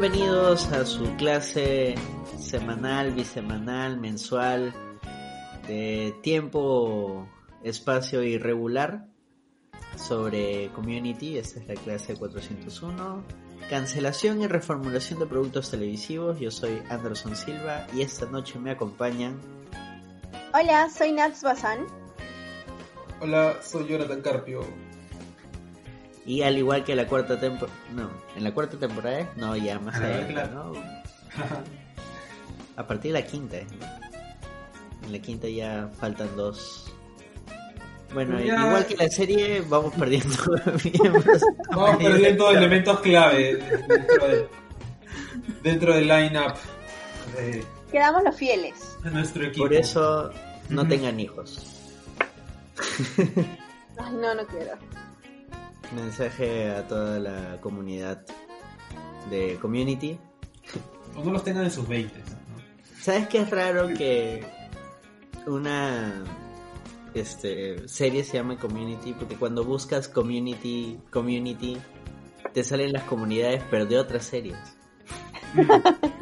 Bienvenidos a su clase semanal, bisemanal, mensual, de tiempo, espacio irregular sobre community. Esta es la clase 401. Cancelación y reformulación de productos televisivos. Yo soy Anderson Silva y esta noche me acompañan. Hola, soy Nats Bazán. Hola, soy Jonathan Carpio. Y al igual que la cuarta temporada, no, en la cuarta temporada, no, ya más adelante, claro. ¿no? A partir de la quinta, ¿eh? En la quinta ya faltan dos. Bueno, Pues Ya- igual que la serie, vamos perdiendo miembros. Vamos perdiendo elementos clave dentro, de- dentro del line-up de, Quedamos los fieles. de nuestro equipo. Por eso no tengan hijos. Ay, no, no quiero. Mensaje a toda la comunidad de community. O no los tengan en sus 20. ¿no? ¿Sabes qué es raro que una este serie se llame Community? Porque cuando buscas Community, Community, te salen las comunidades, pero de otras series.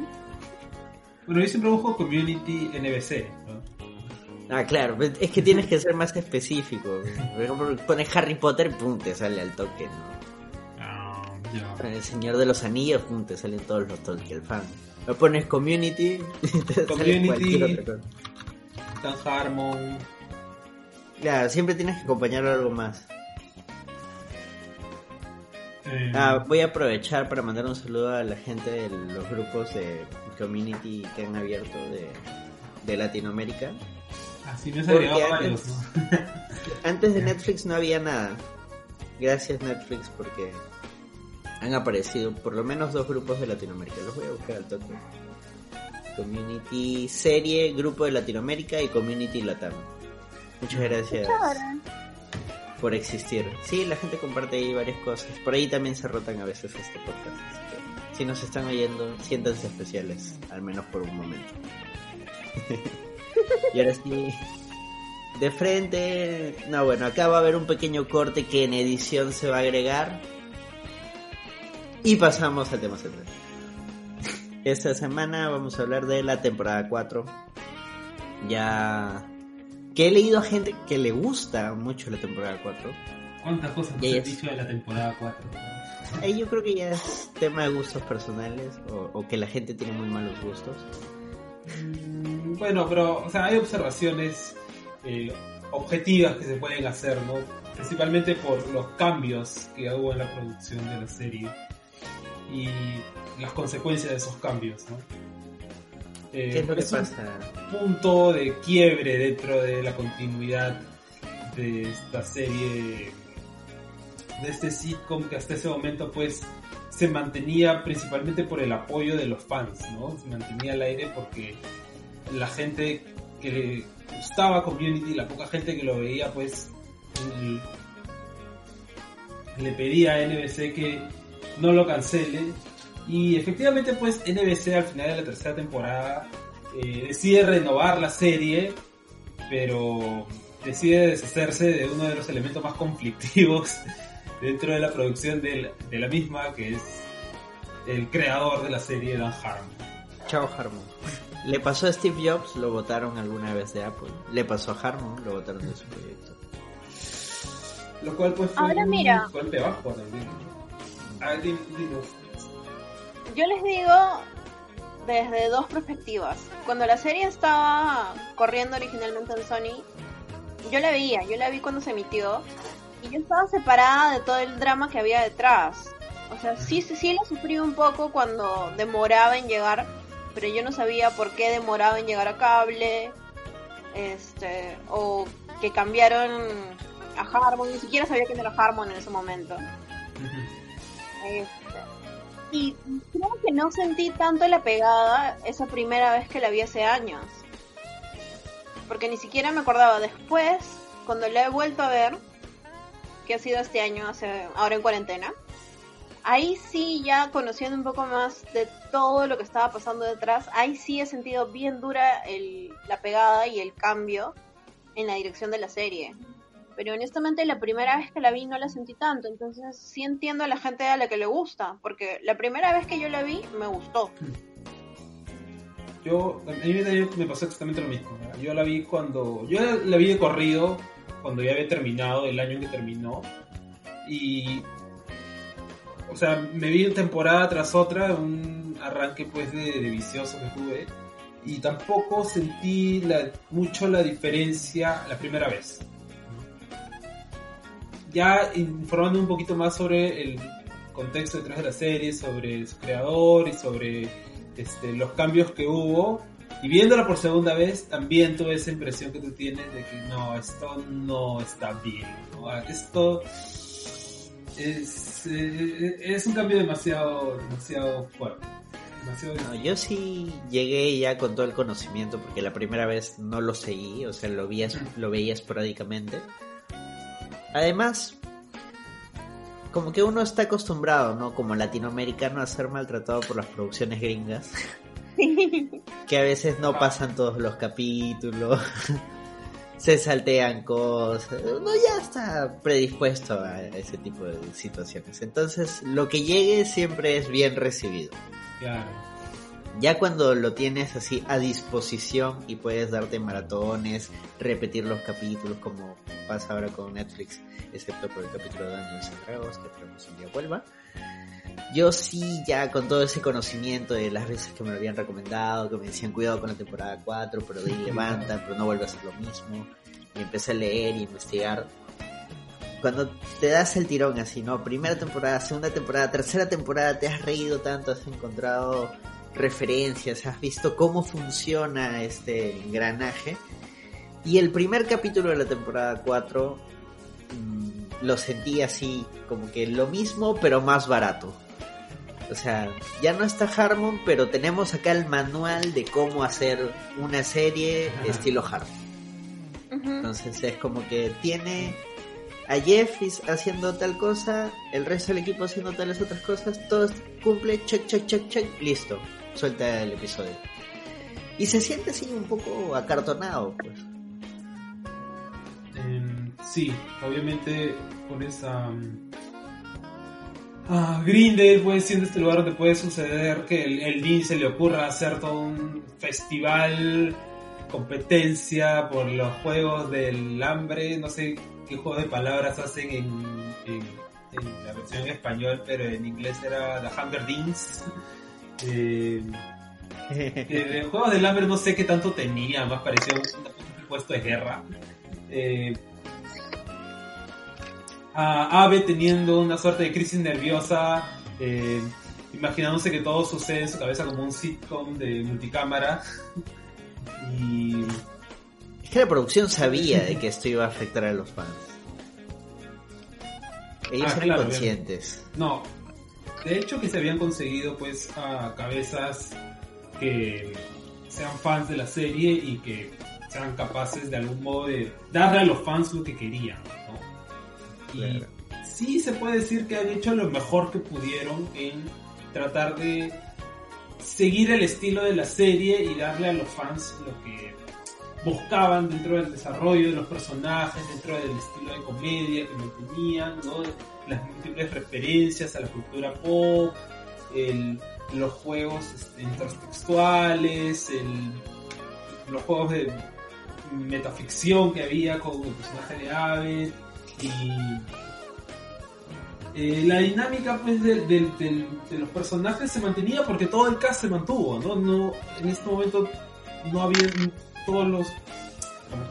Bueno, yo siempre busco Community NBC. ¿no? Ah, claro, es que tienes que ser más específico. Por ejemplo, pones Harry Potter, pum, te sale al toque, ¿no? Ah, ya. El Señor de los Anillos, pum, te salen todos los Tolkien fan. Lo pones Community, te sale Community. cualquier otra cosa. Dan Harmon. Claro, siempre tienes que acompañarlo a algo más. eh, Ah, voy a aprovechar para mandar un saludo a la gente de los grupos de community que han abierto de, de Latinoamérica. Así me han porque agregado antes- varios. ¿no? Antes de Netflix no había nada. Gracias Netflix porque han aparecido por lo menos dos grupos de Latinoamérica. Los voy a buscar al toque. Community Serie, Grupo de Latinoamérica y Community Latam. Muchas gracias por existir. Sí, la gente comparte ahí varias cosas. Por ahí también se rotan a veces este podcast. así que si nos están oyendo, siéntanse especiales, al menos por un momento. y ahora sí, de frente. No, bueno, acá va a haber un pequeño corte que en edición se va a agregar. Y pasamos al tema central. Esta semana vamos a hablar de la temporada 4. Ya que he leído a gente que le gusta mucho la temporada 4. ¿Cuántas cosas han dicho de la temporada 4? Ahí yo creo que ya es tema de gustos personales o, o que la gente tiene muy malos gustos. Mm, Bueno, pero o sea, hay observaciones eh, objetivas que se pueden hacer, ¿no? Principalmente por los cambios que hubo en la producción de la serie y las consecuencias de esos cambios, ¿no? Eh, ¿Qué es lo que es un pasa? punto de quiebre dentro de la continuidad de esta serie, de este sitcom que hasta ese momento pues se mantenía principalmente por el apoyo de los fans, ¿no? Se mantenía al aire porque la gente que le gustaba Community, la poca gente que lo veía pues le pedía a NBC que no lo cancele y efectivamente pues NBC al final de la tercera temporada eh, decide renovar la serie, pero decide deshacerse de uno de los elementos más conflictivos dentro de la producción del- de la misma, que es el creador de la serie, Dan Harmon. Chao Harmon. Le pasó a Steve Jobs, lo votaron alguna vez de Apple. Le pasó a Harmon, lo votaron de su proyecto. Lo cual pues fue Ahora un mira. golpe bajo también. Ah, dinos. Yo les digo desde dos perspectivas. Cuando la serie estaba corriendo originalmente en Sony, yo la veía, yo la vi cuando se emitió y yo estaba separada de todo el drama que había detrás. O sea, sí, sí, sí la sufrí un poco cuando demoraba en llegar, pero yo no sabía por qué demoraba en llegar a cable, este, o que cambiaron a Harmon, ni siquiera sabía quién era Harmon en ese momento. Este, y creo que no sentí tanto la pegada esa primera vez que la vi hace años. Porque ni siquiera me acordaba después, cuando la he vuelto a ver, que ha sido este año, hace, ahora en cuarentena. Ahí sí, ya conociendo un poco más de todo lo que estaba pasando detrás, ahí sí he sentido bien dura el, la pegada y el cambio en la dirección de la serie. pero honestamente la primera vez que la vi no la sentí tanto, entonces sí entiendo a la gente a la que le gusta, porque la primera vez que yo la vi me gustó. Yo, a mí me pasó exactamente lo mismo. Yo la vi cuando, yo la vi de corrido, cuando ya había terminado, el año que terminó, y o sea, me vi temporada tras otra, un arranque pues de, vicioso que tuve y tampoco sentí mucho la diferencia la primera vez. Ya informando un poquito más sobre el contexto detrás de la serie, sobre su creador y sobre este, los cambios que hubo, y viéndola por segunda vez, también tuve esa impresión que tú tienes de que no, esto no está bien. Esto es, eh, es un cambio demasiado, demasiado fuerte. yo sí llegué ya con todo el conocimiento porque la primera vez no lo seguí, o sea, lo, veía, lo veía esporádicamente. Además, como que uno está acostumbrado, ¿no? Como latinoamericano a ser maltratado por las producciones gringas. que a veces no pasan todos los capítulos. se saltean cosas. Uno ya está predispuesto a ese tipo de situaciones. Entonces, lo que llegue siempre es bien recibido. Claro. Ya cuando lo tienes así a disposición y puedes darte maratones, repetir los capítulos como pasa ahora con Netflix, excepto por el capítulo de and Dragons, que esperamos un día vuelva. Yo sí, ya con todo ese conocimiento de las veces que me lo habían recomendado, que me decían cuidado con la temporada 4, pero de ahí levanta, pero no vuelve a ser lo mismo. Y empecé a leer y investigar. Cuando te das el tirón así, ¿no? Primera temporada, segunda temporada, tercera temporada, te has reído tanto, has encontrado referencias, has visto cómo funciona este engranaje. Y el primer capítulo de la temporada 4 mm, lo sentí así, como que lo mismo, pero más barato. O sea, ya no está Harmon, pero tenemos acá el manual de cómo hacer una serie estilo Harmon. Entonces es como que tiene a Jeff haciendo tal cosa, el resto del equipo haciendo tales otras cosas, todo cumple, check, check, check, check, listo, suelta el episodio. Y se siente así un poco acartonado, pues. Em, sí, obviamente por esa... Ah, Grindel pues siendo este lugar donde puede suceder que el, el se le ocurra hacer todo un festival, competencia por los juegos del hambre, no sé qué juego de palabras hacen en, la versión español, pero en inglés era The Hunger Games. Eh, eh, juegos del hambre no sé qué tanto tenía, más parecía un, puesto de guerra. Eh, a Ave teniendo una suerte de crisis nerviosa, eh, imaginándose que todo sucede en su cabeza como un sitcom de multicámara. y... Es que la producción sabía de que esto iba a afectar a los fans. Ellos ah, eran conscientes. No, de hecho que se habían conseguido pues a cabezas que sean fans de la serie y que sean capaces de algún modo de darle a los fans lo que querían. Y sí se puede decir que han hecho lo mejor que pudieron en tratar de seguir el estilo de la serie y darle a los fans lo que buscaban dentro del desarrollo de los personajes, dentro del estilo de comedia que mantenían, ¿no? las múltiples referencias a la cultura pop, los juegos este, intertextuales, los juegos de metaficción que había con el personaje de Ave y eh, la dinámica pues de, los personajes se mantenía porque todo el cast se mantuvo, ¿no? no en este momento no había todos los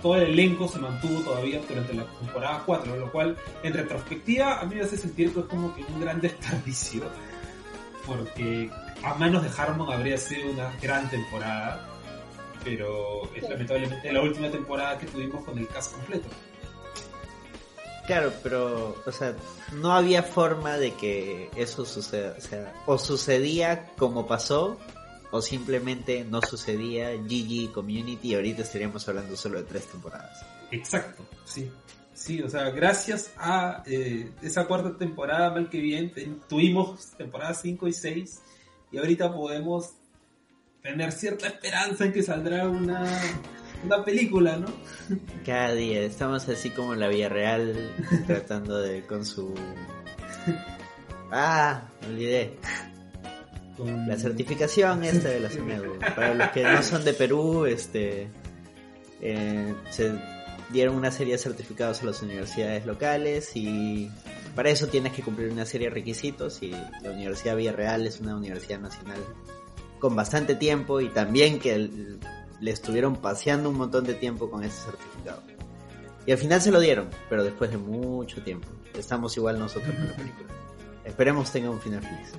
todo el elenco se mantuvo todavía durante la temporada 4, lo cual en retrospectiva a mí me hace sentir que es como que un gran desperdicio, porque a manos de Harmon habría sido una gran temporada, pero es lamentablemente la última temporada que tuvimos con el cast completo. Claro, pero, o sea, no había forma de que eso suceda. O sea, o sucedía como pasó, o simplemente no sucedía. GG Community, y ahorita estaríamos hablando solo de tres temporadas. Exacto, sí. Sí, o sea, gracias a eh, esa cuarta temporada, mal que bien, tuvimos temporadas 5 y 6, y ahorita podemos tener cierta esperanza en que saldrá una una película, ¿no? Cada día estamos así como la Vía Real tratando de con su Ah, me olvidé. Con- La certificación esta de la CEMEDU. Para los que no son de Perú, este eh, se dieron una serie de certificados a las universidades locales y para eso tienes que cumplir una serie de requisitos y la Universidad Villarreal es una universidad nacional con bastante tiempo y también que el- le estuvieron paseando un montón de tiempo con ese certificado. Y al final se lo dieron, pero después de mucho tiempo. Estamos igual nosotros con la película. Esperemos tenga un final feliz.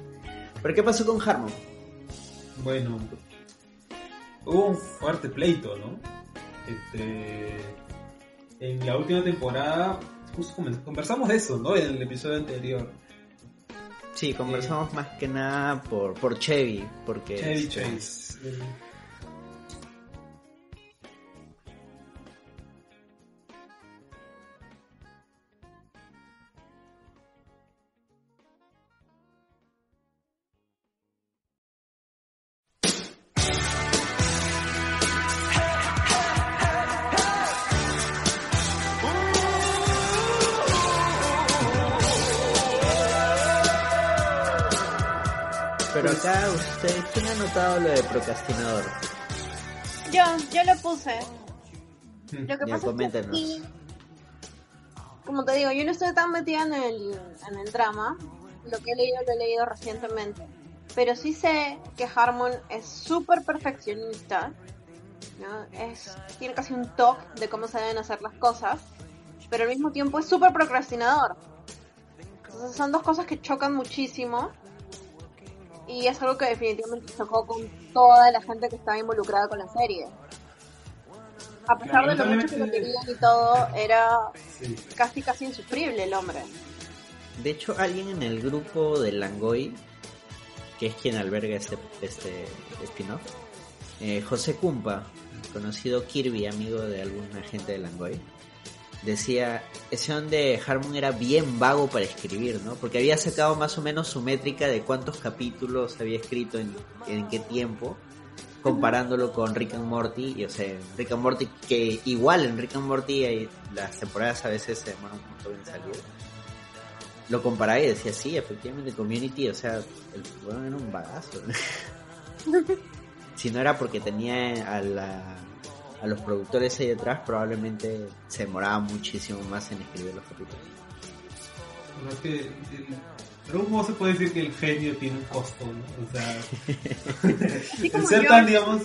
¿Pero qué pasó con Harmon? Bueno, hubo un fuerte pleito, ¿no? Este, en la última temporada, justo conversamos de eso, ¿no? En el episodio anterior. Sí, conversamos más que nada por, por Chevy, porque Chevy este, Chase. Procrastinador? Yo, yo lo puse. Lo que Ya, pasa es que como te digo, yo no estoy tan metida en el, en el drama. Lo que he leído lo he leído recientemente. Pero sí sé que Harmon es súper perfeccionista. ¿no? Es, tiene casi un toque de cómo se deben hacer las cosas. Pero al mismo tiempo es súper procrastinador. Entonces son dos cosas que chocan muchísimo. Y es algo que definitivamente chocó con toda la gente que estaba involucrada con la serie. A pesar de lo mucho que lo querían y todo, era sí. casi casi insufrible el hombre. De hecho, alguien en el grupo de Langoy, que es quien alberga este, este spin-off, eh, José Cumpa, conocido Kirby, amigo de alguna gente de Langoy, decía, ese de Harmon era bien vago para escribir, ¿no? Porque había sacado más o menos su métrica de cuántos capítulos había escrito en, en qué tiempo, comparándolo con Rick and Morty, y o sea, Rick and Morty, que igual en Rick and Morty hay- las temporadas a veces se demoran un en salir. Lo comparaba y decía, sí, efectivamente, Community, o sea, el bueno era un bagazo. si no era porque tenía a, la, a los productores ahí detrás, probablemente se demoraba muchísimo más en escribir los capítulos. Pero es que, el- de algún modo se puede decir que el genio tiene un costo, ¿no? O sea, el ser tan, digamos,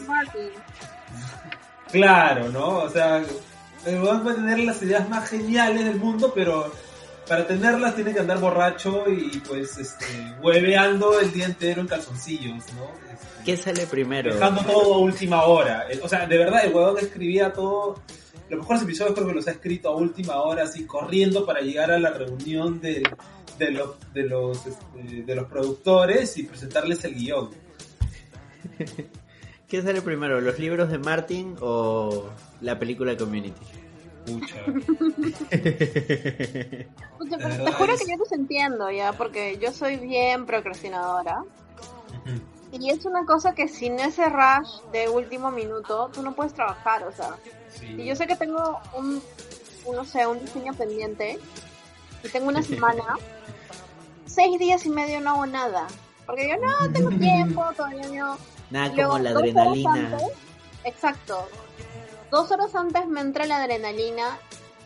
claro, ¿no? O sea, el weón puede tener las ideas más geniales del mundo, pero para tenerlas tiene que andar borracho y pues este hueveando el día entero en calzoncillos, ¿no? ¿Qué sale primero? dejando todo a última hora. O sea, de verdad, el huevón escribía todo. Los mejores episodios creo que los ha escrito a última hora, así corriendo para llegar a la reunión del- de, los, de, los, este, de los productores y presentarles el guion. ¿Qué sale primero, los libros de Martin o la película Community? Pucha. Pucha, pero te juro es- que yo los entiendo ya, porque yo soy bien procrastinadora. Y es una cosa que sin ese rush de último minuto, tú no puedes trabajar, o sea. Sí. Si yo sé que tengo un, un, no sé, un diseño pendiente, y tengo una semana, seis días y medio no hago nada. Porque yo no tengo tiempo, todavía no. Nada Luego, como la adrenalina. antes- exacto. Dos horas antes me entra la adrenalina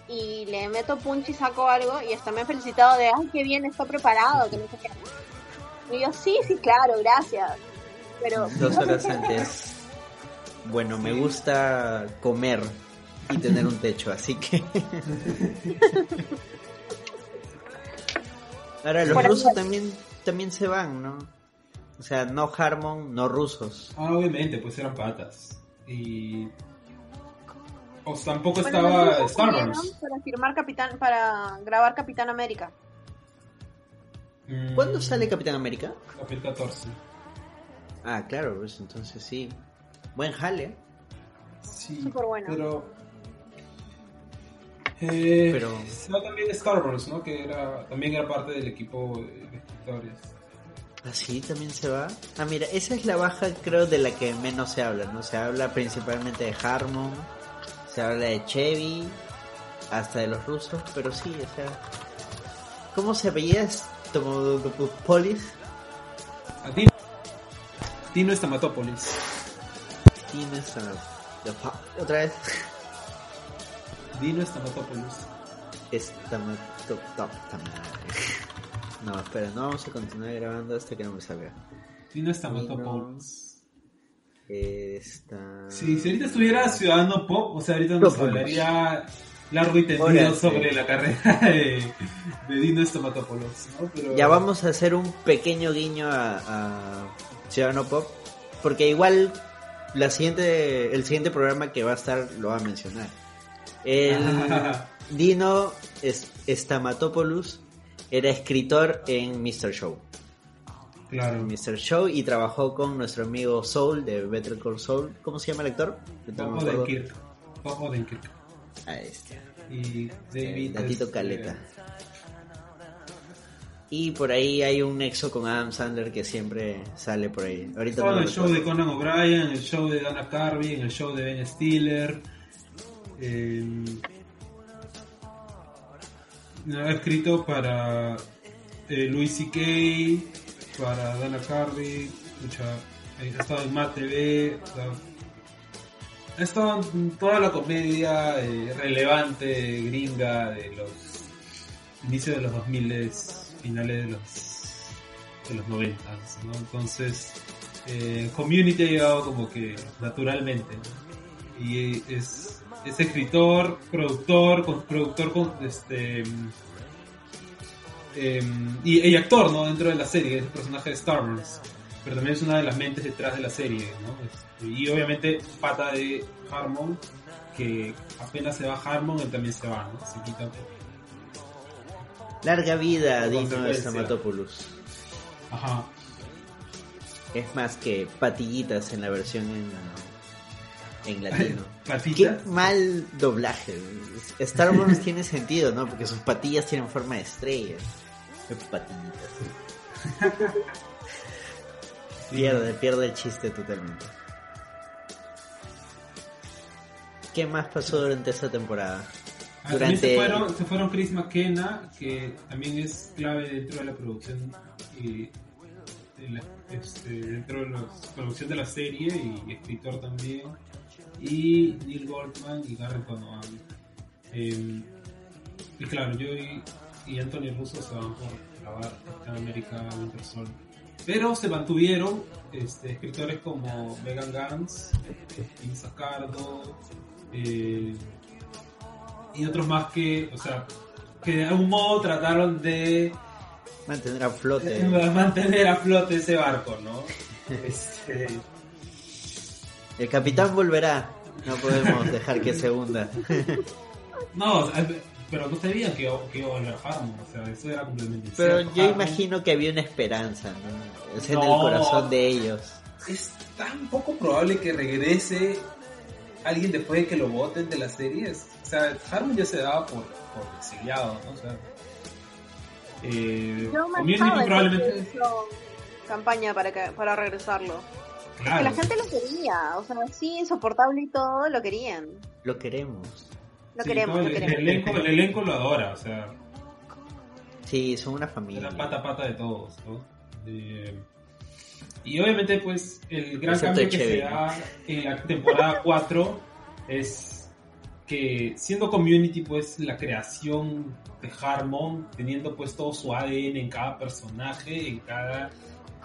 y le meto punch y saco algo y hasta me felicitado de, ay, qué bien, está preparado, que no sé qué. Y yo, sí, sí, claro, gracias. Pero Dos horas antes. Bueno, me gusta comer y tener un techo, así que... Ahora, los Por rusos también, también se van, ¿no? O sea, no Harmon, no rusos. Ah, obviamente, pues eran patas. Y. O sea, tampoco Bueno, estaba Star Wars. para firmar Capitán, para grabar Capitán América. Mm, ¿Cuándo sale Capitán América? 2014. Ah, claro, pues entonces sí. Buen jale. Sí, Súper bueno. pero... Eh, Pero- estaba también Star Wars, ¿no? Que era, también era parte del equipo de escritores. Así también se va. Ah, mira, esa es la baja, creo, de la que menos se habla, ¿no? Se habla principalmente de Harmon, se habla de Chevy, hasta de los rusos, pero sí, o sea, ¿cómo se apellida Polis? A Dino, Dino Stamatópolis. Dino Stamatópolis. Otra vez. Dino Stamatópolis. Stamatópolis. No, espera, no vamos a continuar grabando hasta que no me salga. Dino Stamatópolis. Esta... Sí, si ahorita estuviera Ciudadano Pop, o sea, ahorita nos hablaría largo y tendido sobre la carrera de, Dino Stamatopoulos. ¿no? Ya vamos a hacer un pequeño guiño a, a Ciudadano Pop, porque igual la siguiente, el siguiente programa que va a estar lo va a mencionar. El Dino Stamatopoulos era escritor en Mr. Show. Claro. Mr. Show y trabajó con nuestro amigo Soul de Better Call Soul. ¿Cómo se llama el actor? Bob Odenkirk. Bob Odenkirk. Ahí está. Y David. Gatito este, Caleta. Y por ahí hay un nexo con Adam Sandler que siempre sale por ahí. Ahorita no el show de Conan O'Brien, el show de Dana Carvey, el show de Ben Stiller. Eh, ha escrito para eh, Louis C.K., para Dana Carvey, ha estado en Matt TV, ha estado en toda la comedia eh, relevante gringa de los inicios de los 2000 finales de los de los 90 ¿no? entonces eh, Community ha llegado como que naturalmente y es, es escritor productor con, productor con este em, y, actor no dentro de la serie es el personaje de Star Wars pero también es una de las mentes detrás de la serie ¿no? y obviamente pata de Harmon que apenas se va Harmon él también se va se quita Larga vida, Dino Stamatopoulos. Ajá. Es más que patillitas en la versión en, en latino. Qué mal doblaje. Star Wars tiene sentido, ¿no? Porque sus patillas tienen forma de estrellas. Patillitas. pierde, pierde el chiste totalmente. ¿Qué más pasó durante esta temporada? También se fueron, se fueron Chris McKenna, que también es clave dentro de la producción y este, dentro de la producción de la serie y escritor también. Y Neil Goldman y Garrett Donovan. Em, y claro, yo y, y, Anthony Russo se van por grabar Captain America Winter Soldier. Pero se mantuvieron este, escritores como Megan Gans, Tim Sacardo, eh, y otros más que, o sea, que de algún modo trataron de mantener a flote. mantener a flote ese barco, ¿no? este... El capitán volverá. No podemos dejar que se hunda. no, pero no sabían que, que iba a volver Harmon, o sea, eso era completamente Pero yo imagino que había una esperanza, ¿no? Es en el corazón de ellos. Es tan poco probable que regrese alguien después de que lo voten de las series. O sea, Harmon ya se daba por, por exiliado, ¿no? O sea, eh, Community probablemente hizo campaña para que, para regresarlo. Claro. la gente lo quería, o sea, sí, insoportable y todo, lo querían. Lo queremos. Lo queremos, lo queremos. El elenco, el elenco lo adora, o sea. Sí, son una familia. La pata pata de todos, ¿no? Eh, y obviamente, pues, el gran cambio que se da en la temporada 4 es que siendo community, pues, la creación de Harmon, teniendo pues todo su ADN en cada personaje, en cada,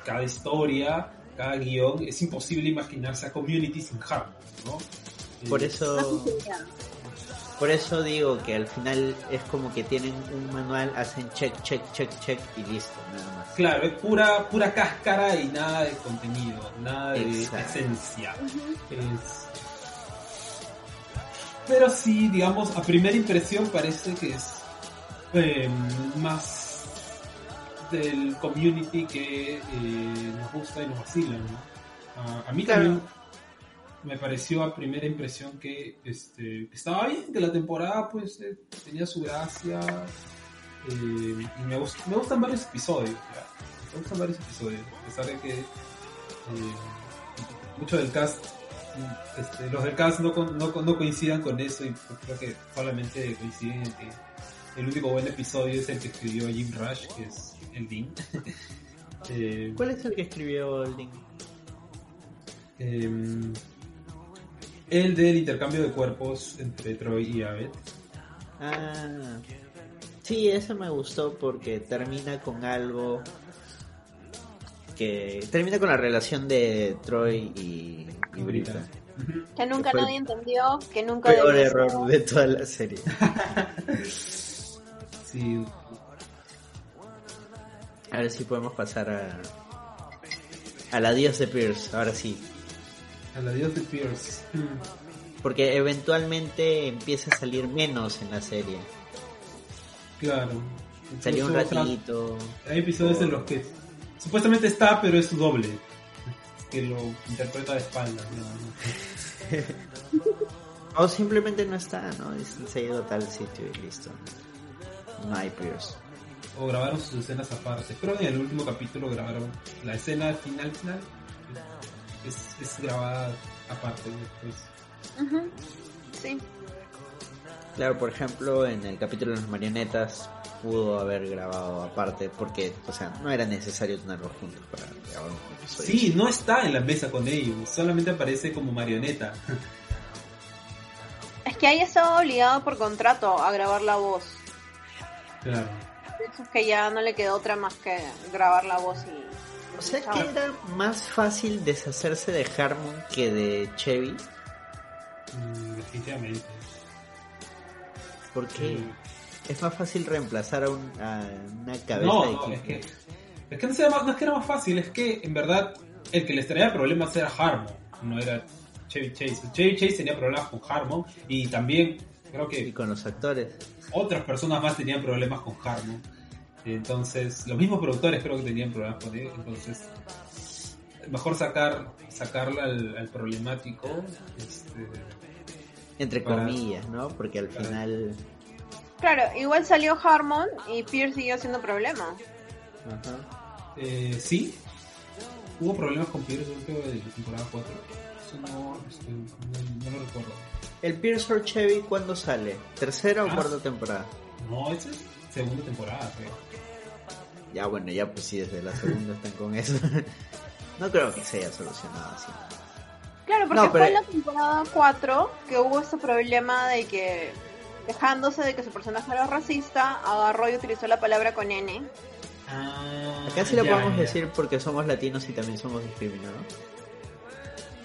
cada historia, cada guion, es imposible imaginarse a community sin Harmon, ¿no? Por eso... Por eso digo que al final es como que tienen un manual, hacen check, check, check, check y listo, nada más. Claro, es pura, pura cáscara y nada de contenido, nada de esencia. Pero sí, digamos, a primera impresión parece que es em, más del community que eh, nos gusta y nos vacila, ¿no? a mí también me pareció a primera impresión que este, estaba bien, que la temporada pues eh, tenía su gracia eh, y me, me, gustan varios episodios, me gustan varios episodios, a pesar de que eh, mucho del cast este, los del cast no, no, no coincidan con eso y creo que solamente coinciden en que el único buen episodio es el que escribió Jim Rush, que es el Dean. Eh, ¿Cuál es el que escribió el link? em, el del intercambio de cuerpos entre Troy y Abed. Ah, sí, ese me gustó porque termina con algo que termina con la relación de Troy y, y Brita. Que nunca nadie entendió, que nunca Peor error ser. de toda la serie. Sí, Ahora sí podemos pasar a al adiós de Pierce, ahora sí. al adiós de Pierce. Porque eventualmente empieza a salir menos en la serie. Claro. Salió un ratito. Hay episodios en los que supuestamente está, pero es su doble. Que lo interpreta de espaldas. ¿no? O simplemente no está, ¿no? Se ha ido a tal sitio y listo. No hay Pierce. O grabaron sus escenas aparte. Pero en el último capítulo grabaron la escena final final. Es, es grabada aparte después. Ujú. Sí. Claro, por ejemplo, en el capítulo de las marionetas pudo haber grabado aparte porque, o sea, no era necesario tenerlos juntos para grabar un episodio. Sí, no está en la mesa con ellos. Solamente aparece como marioneta. Es que ahí estaba obligado por contrato a grabar la voz. Claro. Por eso es que ya no le quedó otra más que grabar la voz y... O sea que era más fácil deshacerse de Harmon que de Chevy. Mm, definitivamente. Porque es más fácil reemplazar a, un- a una cabeza No, de no, equipo. es que, es que no, sea más- no es que era más fácil, es que en verdad el que les traía problemas era Harmon, no era Chevy Chase. Chevy Chase tenía problemas con Harmon y también creo Y que con los actores. otras personas más tenían problemas con Harmon. Entonces, los mismos productores creo que tenían problemas con él, entonces mejor sacar sacarla al, al problemático este, Entre Para- comillas, ¿no? Porque al para- final... Claro, igual salió Harmon y Pierce siguió siendo problema. Ajá. eh, sí hubo problemas con Pierce creo de la temporada 4 eso no, este, no, no lo recuerdo ¿El Pierce or Chevy cuándo sale? ¿Tercera o Ah. cuarta temporada? No, esa es segunda temporada, creo. Ya bueno, ya pues sí, desde la segunda están con eso. no creo que se haya solucionado así. Claro, porque No, pero- fue en la temporada 4 que hubo este problema de que, dejándose de que su personaje era racista, agarró y utilizó la palabra con N. Ah, Acá sí lo ya, podemos ya. decir porque somos latinos y también somos discriminados.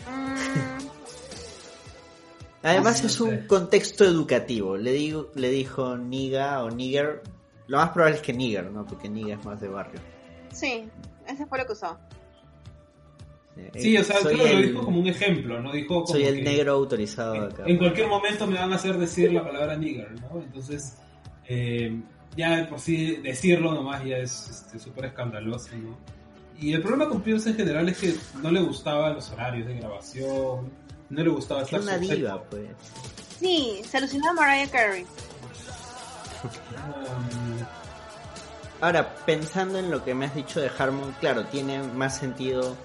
Mm, Además no es un contexto educativo. Le digo, le dijo niga o nigger. Lo más probable es que nigger, ¿no? Porque niga es más de barrio. sí, ese fue lo que usó. Eh, Sí, o sea, soy creo que lo el, dijo como un ejemplo, ¿no? Dijo como soy el que negro autorizado de acá. En cualquier momento me van a hacer decir la palabra nigger, ¿no? Entonces, eh, ya por sí decirlo nomás ya es este, súper escandaloso, ¿no? Y el problema con Pierce en general es que no le gustaban los horarios de grabación, no le gustaba Es estar una sujeto- diva, pues. Sí, se alucinó a Mariah Carey. Um, Ahora, pensando en lo que me has dicho de Harmon, claro, tiene más sentido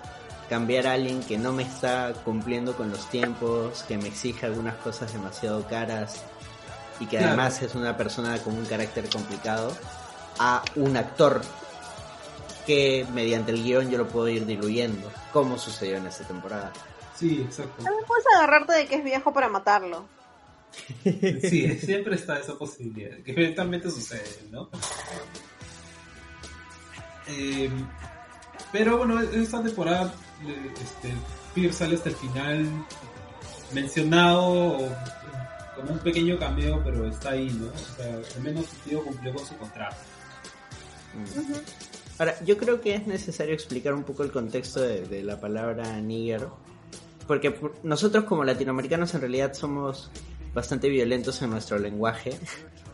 cambiar a alguien que no me está cumpliendo con los tiempos, que me exige algunas cosas demasiado caras y que Claro. además es una persona con un carácter complicado, a un actor que mediante el guion yo lo puedo ir diluyendo, como sucedió en esta temporada. sí, exacto. También puedes agarrarte de que es viejo para matarlo. Sí, siempre está esa posibilidad, que eventualmente sucede, ¿no? Eh, pero bueno, en esta temporada este, Pierce sale hasta el final mencionado como un pequeño cameo, pero está ahí, ¿no? O sea, al menos su tío cumplió con su contrato. Ahora, yo creo que es necesario explicar un poco el contexto de, de la palabra nigger, porque por- nosotros como latinoamericanos en realidad somos bastante violentos en nuestro lenguaje,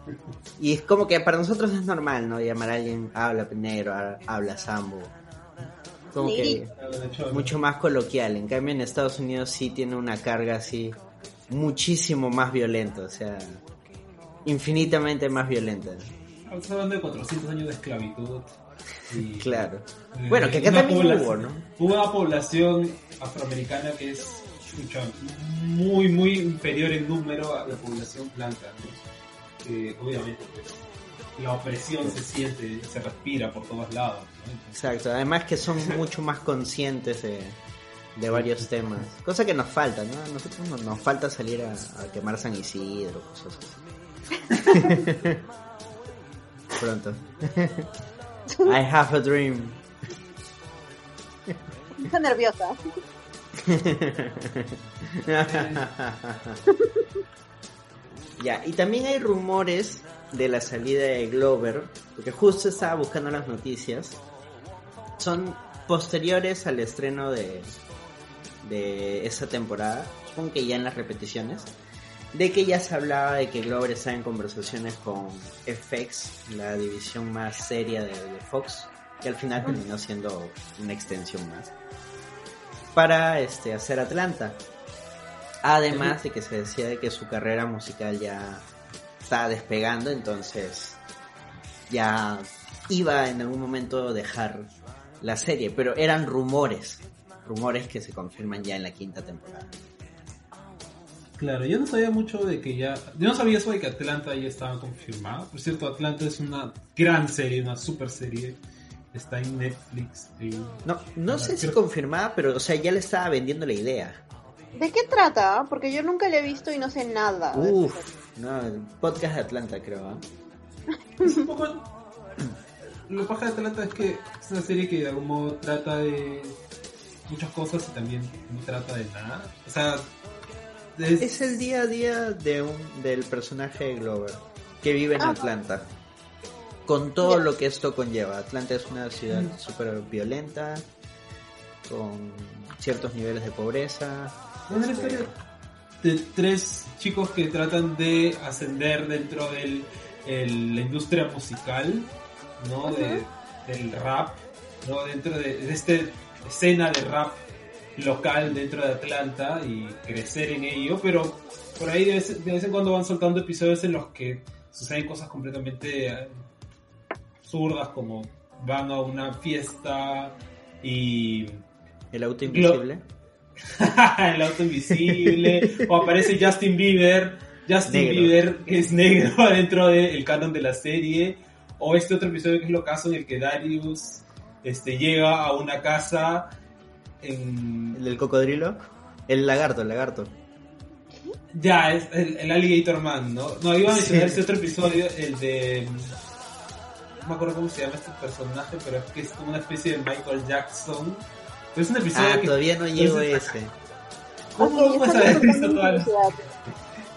y es como que para nosotros es normal, ¿no? Llamar a alguien, habla negro, ha- habla sambo, como que Sí. Mucho más coloquial, en cambio en Estados Unidos sí tiene una carga así muchísimo más violenta, o sea, infinitamente más violenta. Estamos hablando de 400 años de esclavitud. y- Claro. Bueno, que acá también población- hubo, ¿no? Hubo una población afroamericana que es chucha, muy, muy inferior en número a la población blanca. ¿no? Que obviamente pues, la opresión se siente, se respira por todos lados. Exacto, además que son mucho más conscientes de, de varios temas. Cosa que nos falta, ¿no? A nosotros nos, nos falta salir a, a quemar San Isidro, cosas así. Pronto. I have a dream. Está nerviosa. ya, y también hay rumores de la salida de Glover, porque justo estaba buscando las noticias. Son posteriores al estreno de, de esa temporada, supongo que ya en las repeticiones, de que ya se hablaba de que Glover estaba en conversaciones con FX, la división más seria de, de Fox, que al final terminó siendo una extensión más, para este, hacer Atlanta. Además de que se decía de que su carrera musical ya estaba despegando, entonces ya iba en algún momento a dejar la serie, pero eran rumores, rumores que se confirman ya en la quinta temporada. Claro, yo no sabía mucho de que ya. Yo no sabía eso de que Atlanta ya estaba confirmado. Por cierto, Atlanta es una gran serie, una super serie. Está en Netflix. y- No, no Ah, sé si confirmada, pero o sea, ya le estaba vendiendo la idea. ¿De qué trata? Porque yo nunca la he visto y no sé nada. de Uf. No, el podcast de Atlanta creo. ¿ah? Es un poco. Lo paja de Atlanta es que es una serie que de algún modo trata de muchas cosas y también no trata de nada. O sea, es, Es el día a día de un, del personaje de Glover, que vive en Ah. Atlanta. Con todo lo que esto conlleva. Atlanta es una ciudad súper violenta, con ciertos niveles de pobreza. es una este, historia de tres chicos que tratan de ascender dentro de la industria musical, ¿no? De- del rap, ¿no? Dentro de, de esta escena de rap local dentro de Atlanta y crecer en ello, pero por ahí de vez, de vez en cuando van soltando episodios en los que suceden cosas completamente eh, absurdas, como van a una fiesta y El auto invisible. el auto invisible, o aparece Justin Bieber, Justin Negro. Bieber que es negro dentro del canon de la serie, o este otro episodio que es lo caso en el que Darius este, llega a una casa en... El del cocodrilo. El lagarto, el lagarto. Ya, es el, el Alligator Man, ¿no? No, iba a mencionar Sí. este otro episodio, el de... No me acuerdo cómo se llama este personaje, pero es que es como una especie de Michael Jackson. Es un episodio Ah, que... todavía no llego ese. ¿Cómo Ok, no vas a haber visto.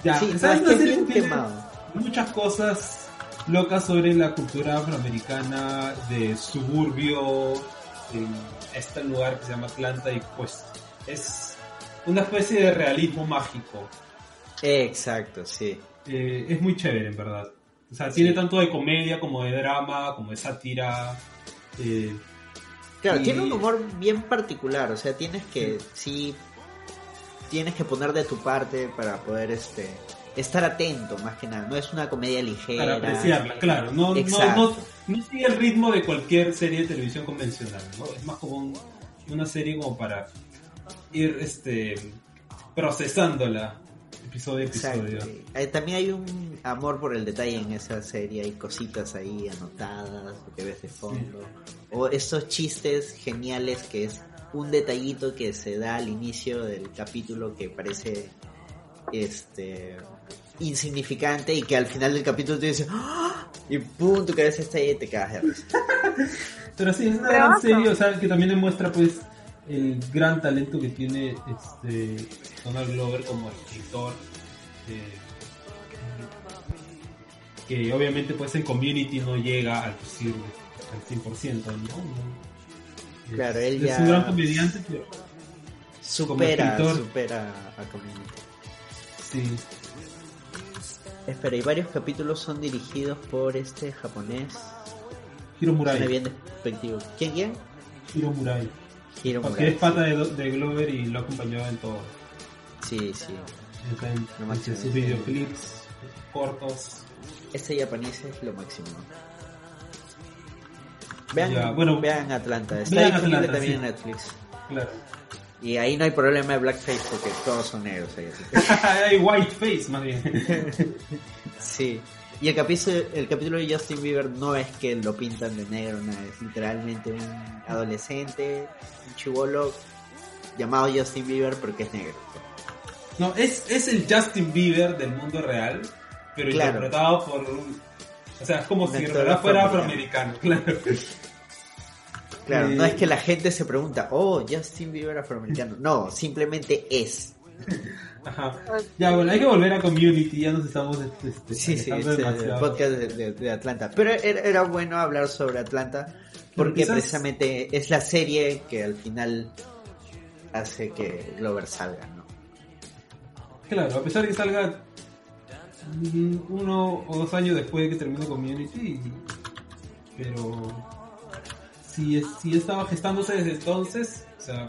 Ya, Sí, no, ¿sabes? es que Una es serie bien que tiene quemado. muchas cosas locas sobre la cultura afroamericana de suburbio en este lugar que se llama Atlanta y pues es una especie de realismo mágico. Exacto, sí. Eh, es muy chévere en verdad. O sea, Sí. tiene tanto de comedia como de drama, como de sátira. eh, Claro, Y- tiene un humor bien particular, o sea, tienes que, sí, tienes que poner de tu parte para poder, este, estar atento, más que nada. No es una comedia ligera. para apreciarla, claro. No, no, no, no sigue el ritmo de cualquier serie de televisión convencional, ¿no? Es más como un- una serie como para ir este procesándola episodio Exacto. episodio. Eh, también hay un amor por el detalle en esa serie, hay cositas ahí anotadas, lo que ves de fondo. O esos chistes geniales que es un detallito que se da al inicio del capítulo que parece este insignificante y que al final del capítulo te dice ¡Ah! y pum tu cabeza está ahí y te cagas de risa. Pero sí, es una gran serie, o sea, que también demuestra pues el gran talento que tiene este Donald Glover como escritor. eh, que obviamente pues en Community no llega al, cien- al 100%, ¿no? No- es- Claro, él es ya- un gran comediante, pero Supera, supera a Community. sí. Espera, y varios capítulos son dirigidos por este japonés. Hiro Murai. bien despectivo. ¿Quién, quién? Hiro Murai. Porque es pata de, de Glover y lo ha acompañado en todo. Sí, sí. En, máximo. en sus videoclips cortos. Este japonés es lo máximo. Vean, Ya, bueno, vean Atlanta. Está vean disponible Atlanta, también sí. en Netflix. Claro. Y ahí no hay problema de blackface porque todos son negros ahí, así que- Hay whiteface, más bien. Sí. Y el capítulo, el capítulo de Justin Bieber no es que lo pintan de negro, nada, es literalmente un adolescente, un chivolo llamado Justin Bieber porque es negro. No, es, es el Justin Bieber del mundo real, pero Claro. interpretado por un... O sea, es como si en realidad fuera afroamericano. afroamericano, claro. Claro, Eh, no es que la gente se pregunta, oh, Justin Bieber afroamericano. No, simplemente es. Ajá. Ya, bueno, hay que volver a Community, ya nos estamos... Este, Sí, sí, alejando es el podcast de, de- de Atlanta. Pero era, era bueno hablar sobre Atlanta porque quizás- precisamente es la serie que al final hace que Glover salga, ¿no? Claro, a pesar que salga uno o dos años después de que termine Community, pero si, es, si estaba gestándose desde entonces, o sea,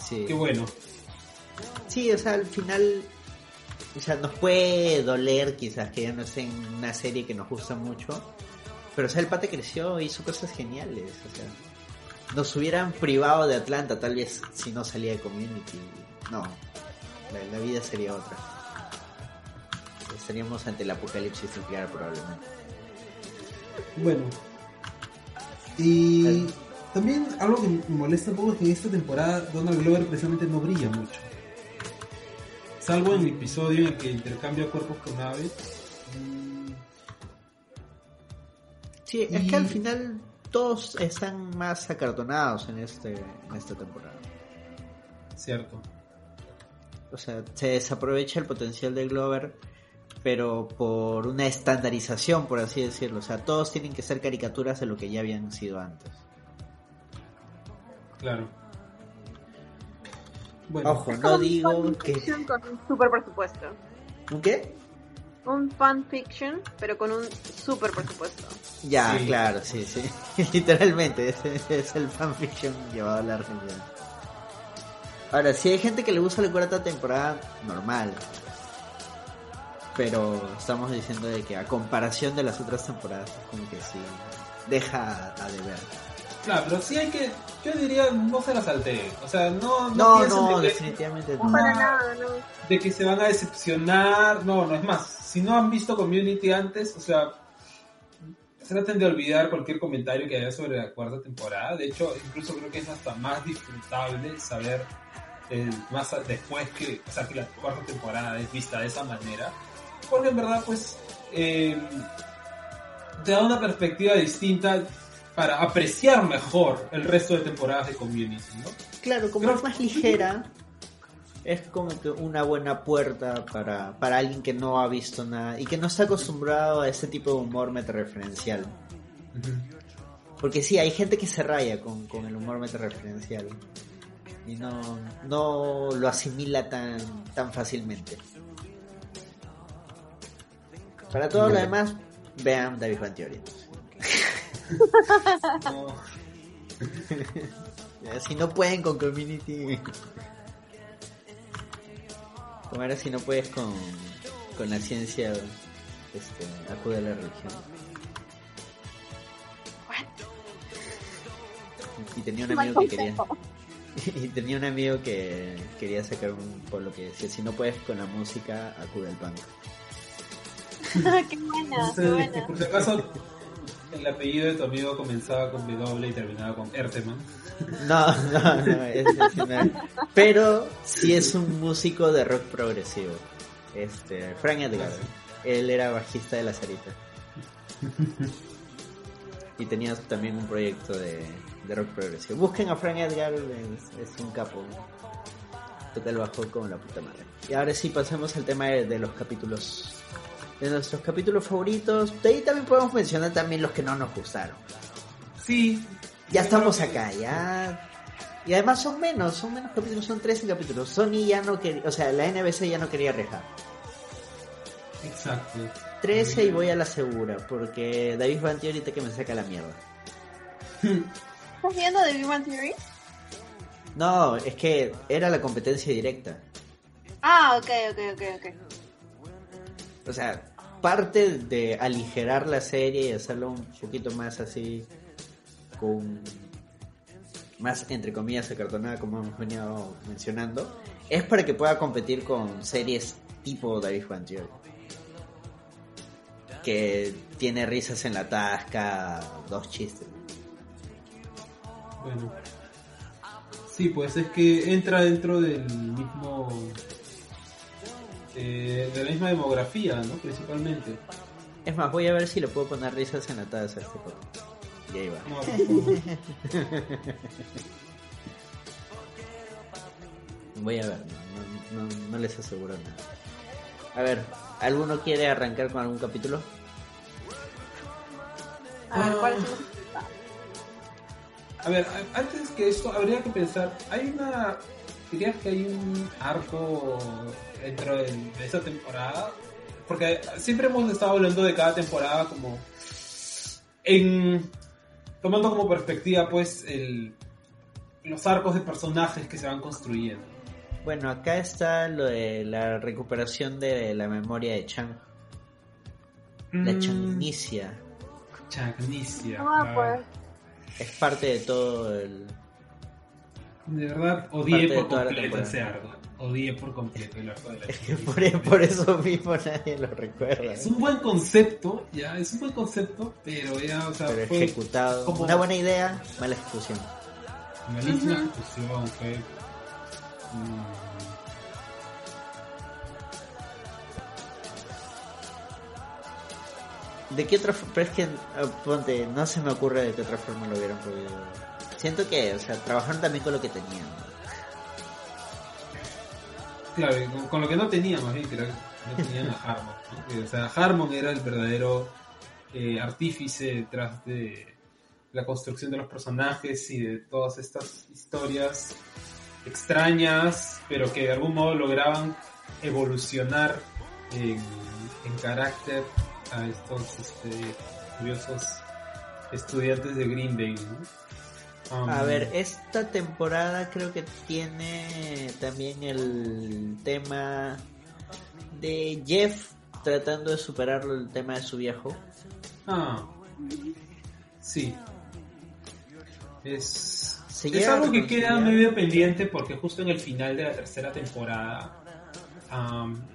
Sí. qué bueno. Sí, o sea, al final, o sea, nos puede doler quizás que ya no esté en una serie que nos gusta mucho, pero o sea, el pate creció, hizo cosas geniales, o sea, nos hubieran privado de Atlanta tal vez si no salía de Community, no, la, la vida sería otra. Estaríamos ante el apocalipsis nuclear probablemente. Bueno. Y también algo que me molesta un poco es que en esta temporada Donald Glover precisamente no brilla mucho. Salvo en el episodio en el que intercambia cuerpos con aves. Mm, Sí, es Y- que al final todos están más acartonados en este en esta temporada. Cierto. O sea, se desaprovecha el potencial de Glover, pero por una estandarización, por así decirlo. O sea, todos tienen que ser caricaturas de lo que ya habían sido antes. Claro. Bueno, Ojo, no digo que... fanfiction con un super presupuesto. ¿Un qué? Un fanfiction, pero con un super presupuesto. Ya, Sí. claro, sí, sí. Literalmente, ese, ese es el fanfiction llevado a la realidad. Ahora, si hay gente que le gusta la cuarta temporada, normal. Pero estamos diciendo de que a comparación de las otras temporadas, es como que sí, deja a deber. Claro, pero sí hay que. Yo diría, no se la salteen. O sea, no. No, No, piensen no, de que- definitivamente No. no. Para nada, no. de que se van a decepcionar. No, no es más. Si no han visto Community antes, o sea, traten de olvidar cualquier comentario que haya sobre la cuarta temporada. De hecho, incluso creo que es hasta más disfrutable saber eh, más después que, o sea, que la cuarta temporada es vista de esa manera. Porque en verdad, pues, eh, te da una perspectiva distinta para apreciar mejor el resto de temporadas de Community, ¿no? Claro, como es más ligera, es como que una buena puerta para, para alguien que no ha visto nada y que no está acostumbrado a ese tipo de humor metareferencial. Porque sí, hay gente que se raya con, con el humor metareferencial y no, no lo asimila tan, tan fácilmente. Para todo lo demás, vean David Van Theory. No. Si no pueden con Community. Como era si no puedes con, con la ciencia, este, acude a la religión. Y tenía un amigo que quería. Y tenía un amigo que quería sacar un polo que decía: si no puedes con la música, acude al punk. qué buena, qué Entonces, buena. por si acaso, el apellido de tu amigo comenzaba con W y terminaba con Erteman. No, no, no, no es. Pero sí es un músico de rock progresivo. Este, Frank Edgar. Él era bajista de la Sarita. Y tenía también un proyecto de, rock progresivo. Busquen a Frank Edgar, es, es un capo. Toca el bajo con la puta madre. Y ahora sí pasemos al tema de los capítulos. De nuestros capítulos favoritos. De ahí también podemos mencionar también los que no nos gustaron. Sí. Ya estamos acá, ya. Y además son menos, son menos capítulos, son 13 capítulos. Sony ya no quería, o sea, la NBC ya no quería rejar. Exacto. 13 y voy a la segura, porque David Banti ahorita que me saca la mierda. ¿Estás viendo Big Bang Theory? No, es que era la competencia directa. Ah, ok, ok, ok, ok. O sea, parte de aligerar la serie y hacerlo un poquito más así con más entre comillas acartonada como hemos venido mencionando, es para que pueda competir con series tipo David Frontier. Que tiene risas en la tasca, dos chistes. Bueno. Sí, pues es que entra dentro del mismo. Eh, de la misma demografía, ¿no? Principalmente. Es más, voy a ver si le puedo poner risas en la taza a este podcast. Y ahí va. No. Voy a ver, no, no- no- no les aseguro nada. A ver, ¿alguno quiere arrancar con algún capítulo? A ver, ¿cuál es el- A ver, antes que esto, habría que pensar, hay una... ¿Dirías que hay un arco dentro de, de esta temporada? Porque siempre hemos estado hablando de cada temporada como... En, tomando como perspectiva, pues, el, los arcos de personajes que se van construyendo. Bueno, acá está lo de la recuperación de la memoria de Chang. La Mm, Changnicia. Chagnicia. Ah, pues. Es parte de todo el... De verdad, odié por completo ese arco. Odié por completo el arco de la por, Chagnicia. por eso mismo nadie lo recuerda. Es un buen concepto, ya, es un buen concepto, pero ya, o sea, Pero fue ejecutado. como- Una buena idea, mala ejecución. malísima ejecución, fue... mm, ¿De qué otra forma? Pero es que, ah, ponte, no se me ocurre de qué otra forma lo hubieran podido. Siento que, o sea, trabajaron también con lo que tenían. Claro, con, con lo que no tenía, más bien, que no tenían a Harmon. Que, O sea, Harmon era el verdadero eh, artífice detrás de la construcción de los personajes y de todas estas historias extrañas, pero que de algún modo lograban evolucionar en, en carácter a estos este, curiosos estudiantes de Green Bay. ¿no? Um, A ver, esta temporada creo que tiene también el tema de Jeff tratando de superar el tema de su viejo. Ah, sí. Es, es algo que queda medio pendiente porque justo en el final de la tercera temporada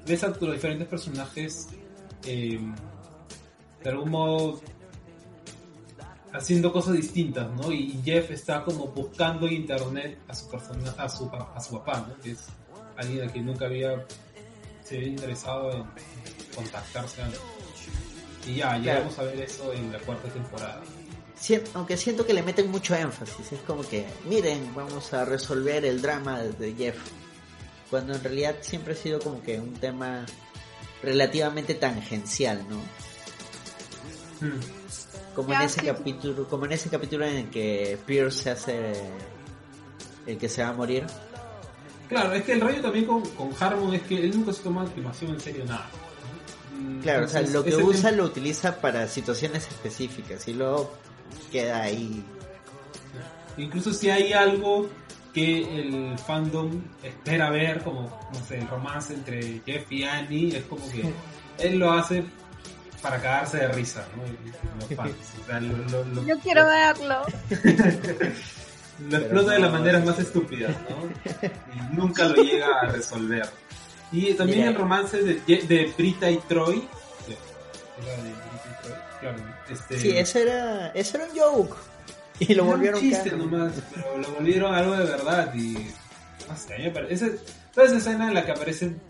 ves a los diferentes personajes em, de algún modo haciendo cosas distintas, ¿no? Y Jeff está como buscando en internet a su persona, a su, a su papá, ¿no? Que es alguien a quien nunca había se había interesado en contactarse antes. Y ya, llegamos a ver eso en la cuarta temporada. Sien- aunque siento que le meten mucho énfasis, es como que, miren, vamos a resolver el drama de Jeff. Cuando en realidad siempre ha sido como que un tema relativamente tangencial, ¿no? Hmm. Como Ya, en ese sí. capítulo, como en ese capítulo en el que Pierce se hace el que se va a morir. Claro, es que el rollo también con, con Harmon es que él nunca se toma animación en serio nada. ¿no? Claro, o sea, lo que usa lo utiliza para situaciones específicas y luego queda ahí. Incluso si hay algo que el fandom espera ver, como, no sé, el romance entre Jeff y Annie, es como que él lo hace para cagarse de risa, ¿no? Los fans. O sea, lo, lo- lo- Yo quiero verlo. Lo explota de las maneras más estúpidas, ¿no? Y nunca lo llega a resolver. Y también Mira. el romance de, de Brita y Troy. Era de Brita y Troy, claro. Este, Sí, eso era, eso era un joke. Y lo era un volvieron chiste canon. nomás, pero lo volvieron algo de verdad. Y. No sé, a mí me parece. esa- toda esa escena en la que aparecen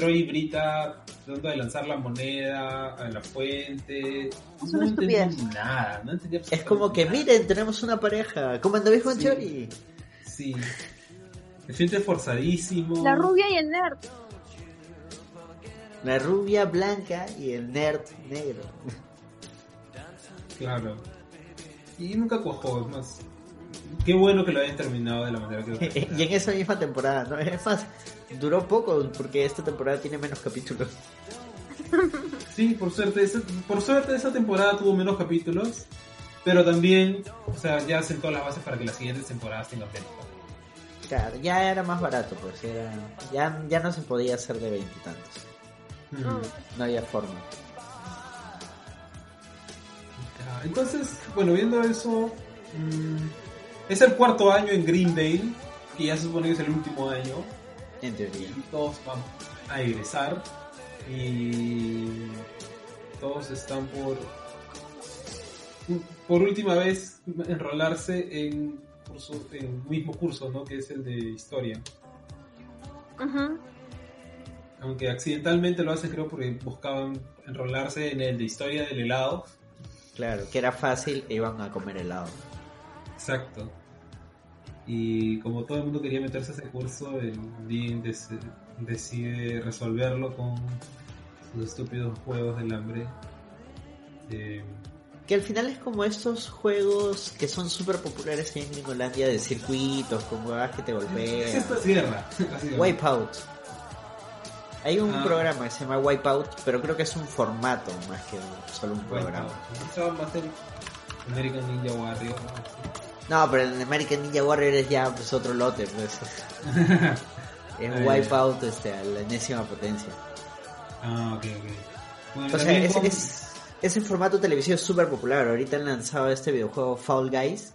Troy y Brita tratando de lanzar la moneda a la fuente. Es una estupidez. nada, no entendí Es como que, miren, tenemos una pareja. ¿Cómo andabais con Sí. Chori? Sí. Se siente forzadísimo. La rubia y el nerd. La rubia blanca y el nerd negro. Claro. Y nunca cuajó, es más. Qué bueno que lo hayan terminado de la manera que lo y en esa misma temporada, ¿no? Es más, duró poco porque esta temporada tiene menos capítulos. Sí, por suerte, esa, por suerte esa temporada tuvo menos capítulos, pero también, o sea, ya sentó las bases para que las siguientes temporadas tengan menos. Claro, ya era más barato, pues era, ya, ya no se podía hacer de veintitantos. Mm. No había forma. Entonces, bueno, viendo eso, mm, es el cuarto año en Greendale, que ya se supone que es el último año. En teoría. Y todos van a egresar. Y todos están por por última vez enrolarse en curso, en el mismo curso, ¿no? Que es el de historia. Ujú. Aunque accidentalmente lo hacen, creo, porque buscaban enrolarse en el de historia del helado. Claro, que era fácil e iban a comer helado. Exacto. Y como todo el mundo quería meterse a ese curso, el Dean des- decide resolverlo con sus estúpidos juegos del hambre. Eh, Que al final es como estos juegos que son súper populares en Gringolandia de circuitos, con huevas que te es golpean. esta tierra. Wipeout. Hay un Ah. programa que se llama Wipeout, pero creo que es un formato más que solo un programa. Wipeout. Eso va a ser American Ninja Warrior. No, pero en American Ninja Warrior es ya pues, otro lote, pues. Es Wipeout este, a la enésima potencia. ah, ok, ok. Bueno, O sea, es, es- ese formato televisivo es súper popular. Ahorita han lanzado este videojuego Fall Guys,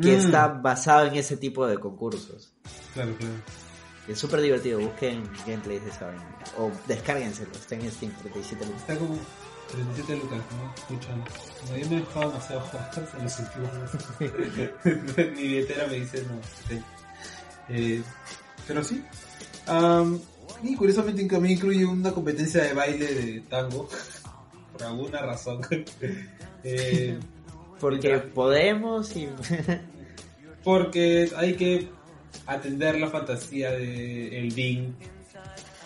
que Mm, está basado en ese tipo de concursos. Claro, claro. Es súper divertido, busquen gameplays de esa vaina. O descárguenselo, está en Steam, 37 lucas. Está como 37 lucas, ¿no? Escuchan. Como yo me he dejado demasiado jugar en los últimos. Mi billetera me dice no. sí. Eh, pero sí. Y curiosamente también incluye una competencia de baile de tango. Por alguna razón. Eh, Porque podemos y... porque hay que atender la fantasía de el Dean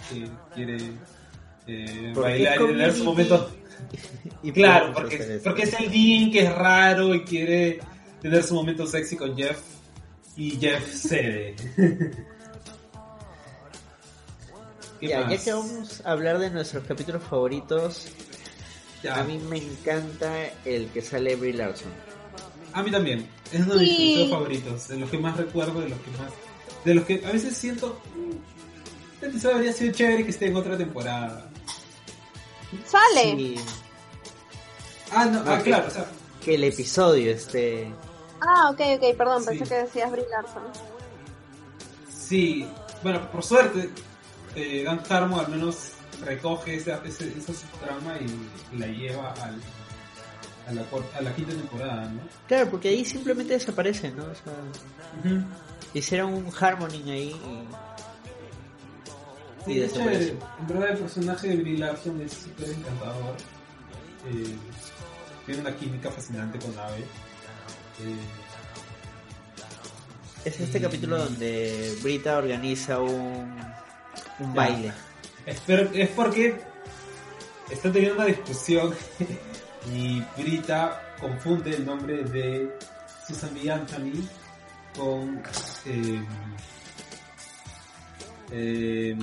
que quiere eh, bailar y es tener su community. momento y Claro, porque, porque es el Dean que es raro y quiere tener su momento sexy con Jeff. Y Jeff cede. ¿Qué Ya, que vamos a hablar de nuestros capítulos favoritos, Ya, a mí me encanta el que sale Brie Larson. a mí también. Es uno de mis Sí. episodios favoritos. De los que más recuerdo, de los que más. De los que a veces siento. "Mm, Este episodio habría sido chévere que esté en otra temporada. Sale. Sí, Ah, no, No, ah, que- claro, o sea, que el episodio esté... Ah, ok, ok, perdón, Sí. pensé que decías Brie Larson. Sí, bueno, por suerte, eh, Dan Harmon al menos recoge esa, ese, esa subtrama y la lleva al, a, la, cuar- a la quinta temporada, ¿no? Claro, porque ahí simplemente desaparece, ¿no? O sea, hicieron un harmoning ahí y... Sí, Y es desaparece. chévere. En verdad el personaje de Brie Larson es súper encantador. Eh, tiene una química fascinante con Ave. Eh, Es este Y- capítulo donde Brita organiza un, un baile. Espero- es porque está teniendo una discusión y Brita confunde el nombre de Susan B. Anthony con eh, eh,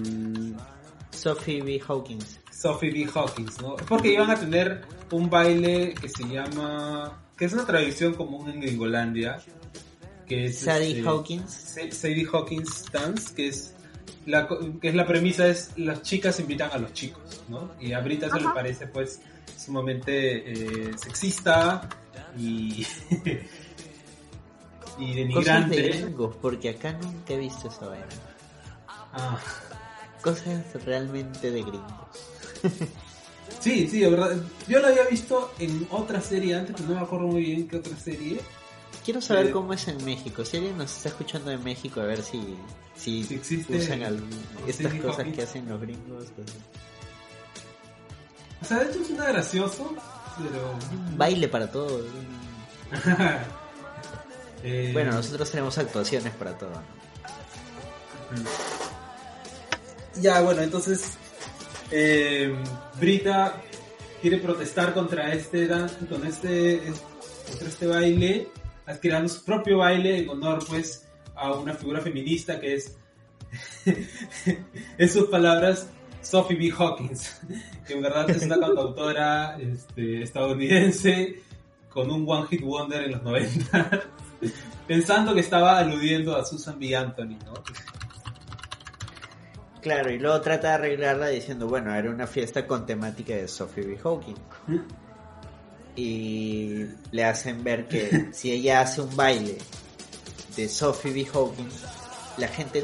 Sophie B. Hawkins. Sophie B. Hawkins, ¿no? Es porque iban a tener un baile que se llama, que es una tradición común en Gringolandia, que es Sadie este, Hawkins. Sa- Sadie Hawkins Dance, que es la que es la premisa es las chicas invitan a los chicos, ¿no? Y a Brita eso le parece pues sumamente eh, sexista y y Cosas de denigrante. gringos, porque acá nunca he visto esa vaina. Ah, Cosas realmente de gringos. sí, sí, de verdad. Yo lo había visto en otra serie antes, pero no me acuerdo muy bien qué otra serie. Quiero saber Eh, cómo es en México. Si alguien nos está escuchando de México, a ver si, si, Si existe usan estas cosas que hacen los gringos. pues, O sea, de hecho suena gracioso, pero un baile para todo. Eh, Bueno, nosotros tenemos actuaciones para todo. Ya, bueno, entonces eh, Brita quiere protestar contra este con este es- contra este baile, creando su propio baile en honor pues a una figura feminista que es en sus palabras Sophie B. Hawkins, que en verdad es una cantautora este, estadounidense con un one hit wonder en los 90, pensando que estaba aludiendo a Susan B. Anthony, ¿no? Claro, y luego trata de arreglarla diciendo, bueno, era una fiesta con temática de Sophie B. Hawking. y le hacen ver que si ella hace un baile de Sophie B. Hawkins, la gente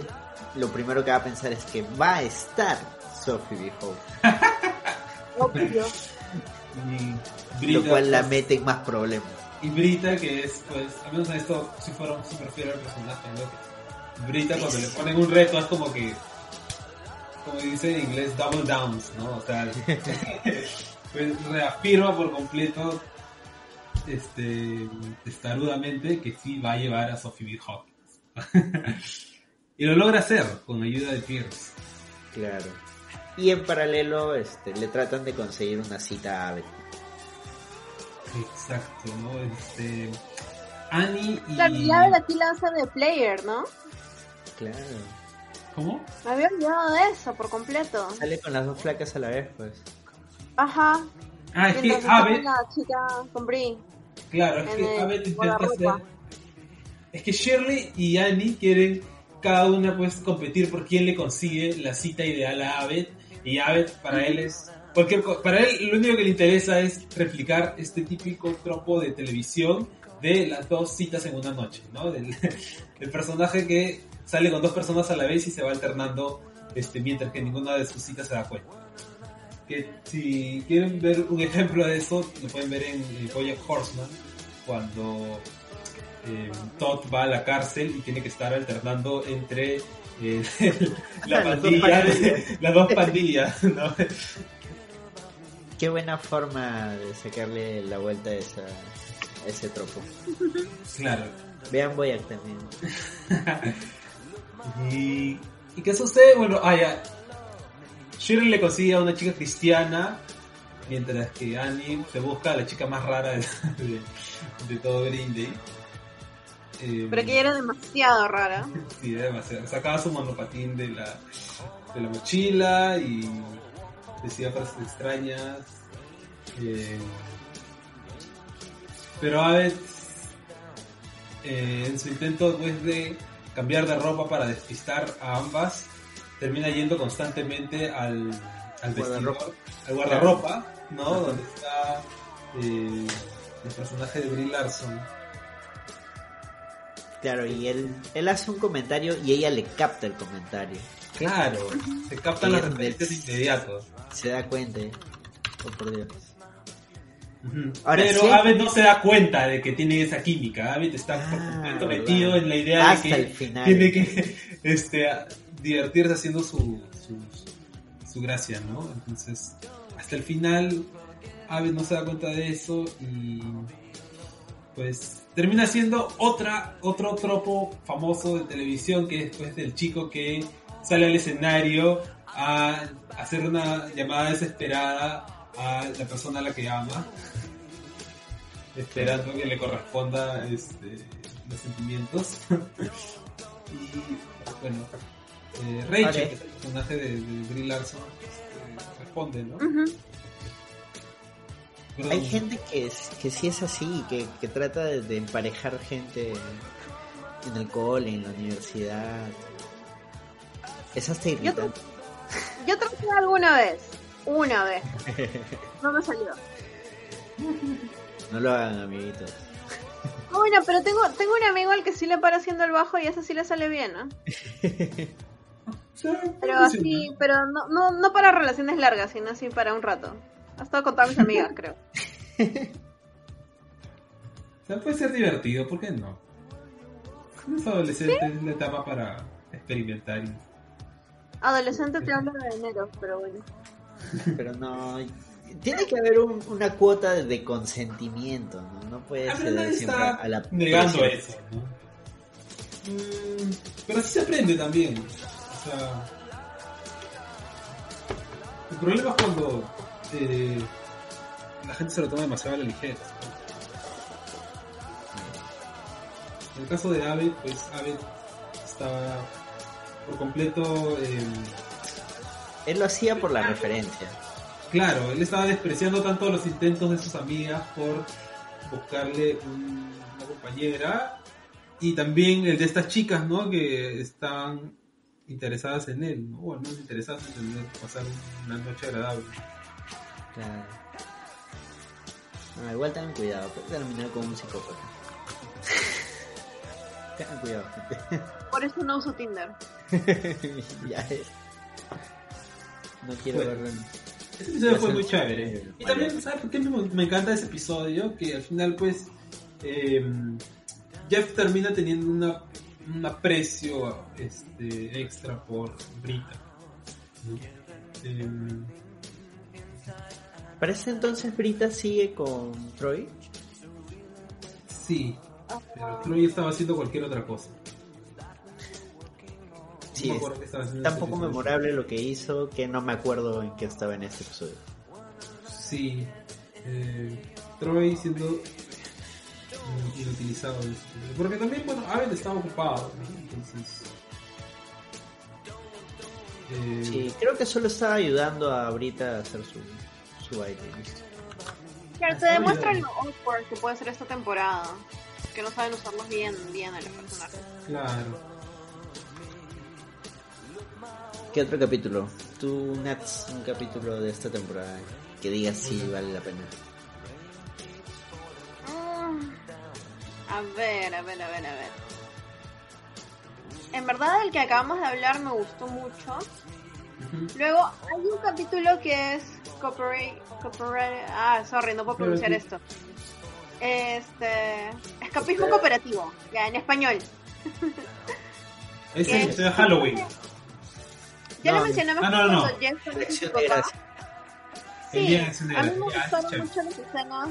lo primero que va a pensar es que va a estar Sophie B. Hawkins. Obvio. Y Lo cual la pues, mete en más problemas. Y Brita, que es, pues, al menos en esto sí fueron súper fiel al personaje, ¿no? Que Brita, cuando le ponen un reto, es como que, como dice en inglés, double downs, ¿no? O sea, pues reafirma por completo, este, testarudamente, que sí va a llevar a Sophie B. Hawkins. y lo logra hacer con ayuda de Pierce. Claro. Y en paralelo este, le tratan de conseguir una cita a Abed. Exacto, ¿no? Este, Annie y... Claro, y Abel aquí la hace de player, ¿no? Claro. ¿Cómo? Me había olvidado de eso por completo. Sale con las dos flacas a la vez, pues. Ajá. Ah, es que con la chica con Brie. Claro, es que el Abed intenta hacer. Es que Shirley y Annie quieren cada una pues competir por quién le consigue la cita ideal a Abed. Y Abed para él es. Cualquier para él lo único que le interesa es replicar este típico tropo de televisión de las dos citas en una noche, ¿no? Del, el personaje que sale con dos personas a la vez y se va alternando este, mientras que ninguna de sus citas se da cuenta. Que si quieren ver un ejemplo de eso, lo pueden ver en Bojack Horseman, cuando eh, Todd va a la cárcel y tiene que estar alternando entre eh, la Las dos pandilla, pandillas. las dos pandillas, ¿no? Qué buena forma de sacarle la vuelta a, esa, a ese tropo. Claro. Vean Boyac también. Y, ¿Y qué sucede? Bueno, ah, ya. Shirley le consigue a una chica cristiana, mientras que Annie se busca a la chica más rara de, de- de todo Green Day. Eh, Pero que ella era demasiado rara. Sí, era demasiado. Sacaba su monopatín de la, de la mochila y decía frases extrañas. Eh, pero Abed, eh, en su intento pues, de cambiar de ropa para despistar a ambas, termina yendo constantemente al, al Guardarropa. vestidor, al guardarropa, ¿no? Donde está eh, el personaje de Brie Larson. Claro, y él, él hace un comentario y ella le capta el comentario. Claro, se captan las referencias de inmediato. Se da cuenta. ¿eh? Oh, por Dios. Ahora, Pero sí Abed no se da cuenta de que tiene esa química. Abed está por Ah, completo metido en la idea Hasta de que el final. tiene que este, divertirse haciendo su, su, su gracia, ¿no? Entonces, hasta el final, Abed no se da cuenta de eso y pues termina siendo otra, otro tropo famoso de televisión que es pues del chico que sale al escenario a hacer una llamada desesperada a la persona a la que ama esperando que le corresponda este, los sentimientos y bueno eh, Rachel Vale. que es el personaje de, de Brie Larson este, responde ¿no? Hay gente que, es, que sí es así, que, que trata de, de emparejar gente en el cole, en la universidad. Es hasta irritante. Yo traté alguna vez. Una vez. No me salió. No lo hagan, amiguitos. Ah, Bueno, pero tengo, tengo un amigo al que sí le para haciendo el bajo y ese sí le sale bien, ¿no? Sí, Pero así, pero no, no, no para relaciones largas, sino así para un rato. Ha estado con todas mis amigas, creo. O sea, puede ser divertido, ¿por qué no? Es adolescente, es la etapa para experimentar. y- Adolescente te hablo de enero, pero bueno. Pero no. Tiene que haber un- una cuota de consentimiento, ¿no? No puede Ah, ser nadie siempre está a la negando presión. eso, ¿no? Mm, pero así se aprende también. O sea, el problema es cuando eh, la gente se lo toma demasiado a la ligera. En el caso de Abed, pues Abed estaba por completo, eh, Él lo hacía por la referencia. claro, él estaba despreciando tanto los intentos de sus amigas por buscarle un- una compañera y también el de estas chicas, ¿no? Que estaban interesadas en él, ¿no? O al menos interesadas en tener, pasar una noche agradable. Claro. Ah, igual tengan cuidado, puede terminar con un psicópata. tengan cuidado, gente. Por eso no uso Tinder. ya es. No quiero Bueno. verlo. Ese episodio fue muy chévere. Y también, ¿sabes por qué me, me encanta ese episodio? Que al final, pues, eh, Jeff termina teniendo una, un aprecio este, extra por Brita. ¿no? Eh, Parece entonces Brita sigue con Troy. sí, pero Troy estaba haciendo cualquier otra cosa. Sí, me es tan ese poco memorable lo que hizo que no me acuerdo en qué estaba en este episodio. Sí, eh, Troy siendo mm, inutilizado este. Porque también, bueno, Abel estaba ocupado, ¿no? entonces. eh, Sí, creo que solo estaba ayudando a Brita a hacer su, su baile. listo. Claro, te demuestra lo awkward que puede ser esta temporada. Que no saben usarlos bien, bien a los personajes. Claro. ¿Qué otro capítulo? Tú, Nats, un capítulo de esta temporada que digas si vale la pena. Mm, A ver, a ver, a ver, a ver. En verdad el que acabamos de hablar me gustó mucho. Luego hay un capítulo que es Cooperate... Cooperate ah, sorry, no puedo pronunciar esto. Este... Escapismo Eh. cooperativo, ya, en español. Ese es ¿Qué? el episodio de Halloween. Ya No, lo mencionamos ah, no, no. El Sí, a mí me gustaron mucho las escenas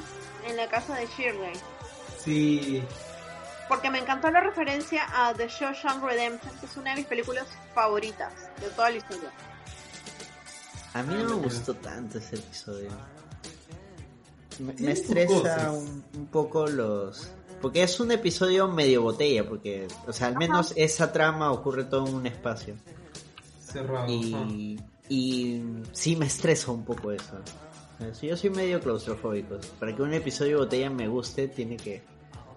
en la casa de Shirley. Sí. Porque me encantó la referencia a The Shawshank Redemption, que es una de mis películas favoritas de toda la historia. A mí no me gustó tanto ese episodio. Me, estresa un, un poco los... Porque es un episodio medio botella, porque, o sea, al menos esa trama ocurre todo en un espacio. Cerrado. Y, y sí me estresa un poco eso. O sea, Yo soy medio claustrofóbico. Para que un episodio de botella me guste, tiene que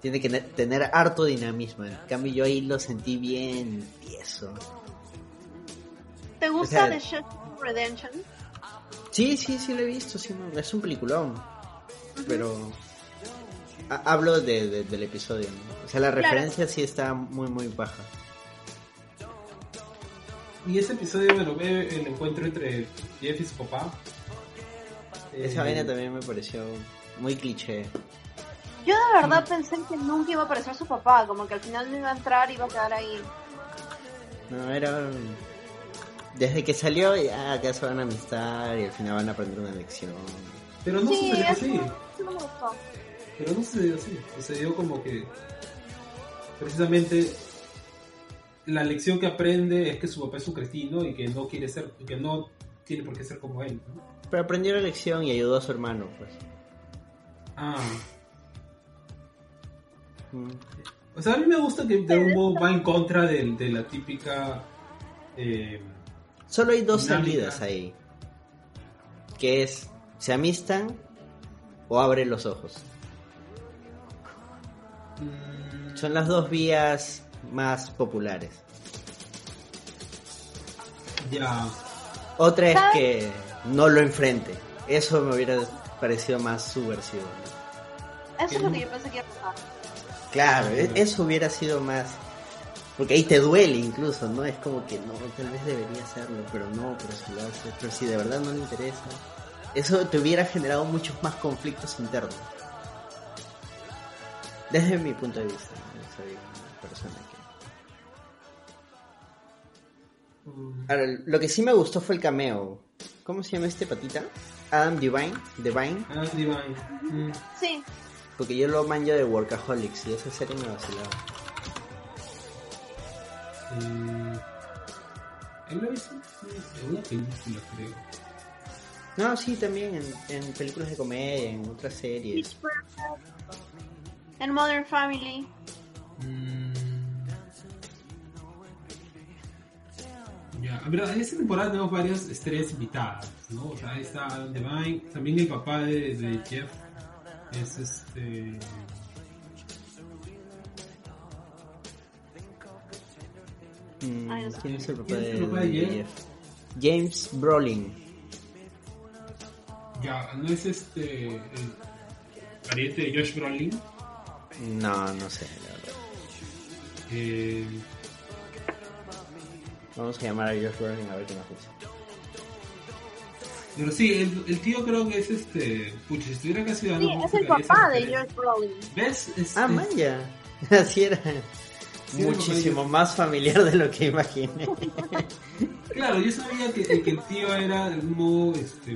tiene que ne- tener harto dinamismo. En cambio, yo ahí lo sentí bien tieso. ¿Te gusta sea- The Shawshank Redemption? Sí, sí, sí lo he visto. Sí, no, es un peliculón. Pero ha- hablo de, de- del episodio. ¿no? O sea, la Claro. referencia sí está muy, muy baja. Y ese episodio, bueno, ve el encuentro entre Jeff y su papá. Esa Eh, vaina también me pareció muy cliché. Yo de verdad pensé que nunca iba a aparecer su papá, como que al final no iba a entrar y iba a quedar ahí. No, era. Desde que salió, ya acá se van a amistad y al final van a aprender una lección. Pero no sí, sucedió así. eso no me gustó. Pero no sucedió así. Sucedió como que. Precisamente. La lección que aprende es que su papá es un cretino y que no quiere ser. que no tiene por qué ser como él. ¿no? Pero aprendió la lección y ayudó a su hermano, pues. Ah. Mm. O sea, a mí me gusta que de algún modo va en contra de, de la típica. eh, Solo hay dos Dinámica. salidas ahí. Que es, se amistan o abre los ojos. mm, Son las dos vías más populares. ya. Otra es que no lo enfrente. Eso me hubiera parecido más subversivo. ¿no? Eso es lo que yo pensé que iba a pasar. Claro, e- eso hubiera sido más... Porque ahí te duele incluso, ¿no? Es como que no, tal vez debería hacerlo, pero no, pero si lo hace, pero si de verdad no le interesa. Eso te hubiera generado muchos más conflictos internos. Desde mi punto de vista, ¿no? soy una persona que... mm, Ahora, lo que sí me gustó fue el cameo. ¿Cómo se llama este patita? Adam Divine, Divine, Ah, Divine. Mm, Sí, porque yo lo manjo de Workaholics y esa serie me vacilaba. Eh, ¿Él lo hizo? En una película, creo. No, sí, también en, en películas de comedia, en otras series. En Modern Family. Mm. Ya, pero en esta temporada tenemos varias estrellas invitadas, ¿no? O sea, ahí está Adam Devine, también el papá de, de Jeff es este... Mm. ¿Quién es el papá ¿Quién es de, Jeff? James Brolin. Ya, no es este... el- pariente de Josh Brolin. No, no sé, la verdad. Eh, Vamos a llamar a Josh Brolin a ver qué nos dice. pero sí, el, el tío creo que es este. Pucha, si estuviera casi dando. Sí, es el papá de George Brolin. ¿Ves? Es- Ah, es- Maya. Así era. Sí, Muchísimo más familiar de lo que imaginé. Claro, yo sabía que, que el tío era de algún modo este,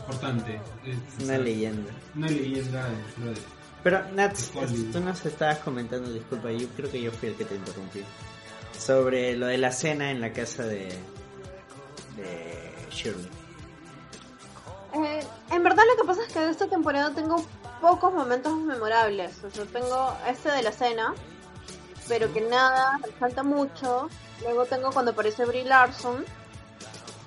importante. Es- o Una sea, leyenda. Una leyenda dentro de. Pero, Nats, tú nos estabas comentando, disculpa, yo creo que yo fui el que te interrumpí. Sobre lo de la cena en la casa de. de Shirley. Eh, en verdad lo que pasa es que de esta temporada tengo pocos momentos memorables. O sea, tengo este de la cena, pero que nada, falta mucho. Luego tengo cuando aparece Brie Larson.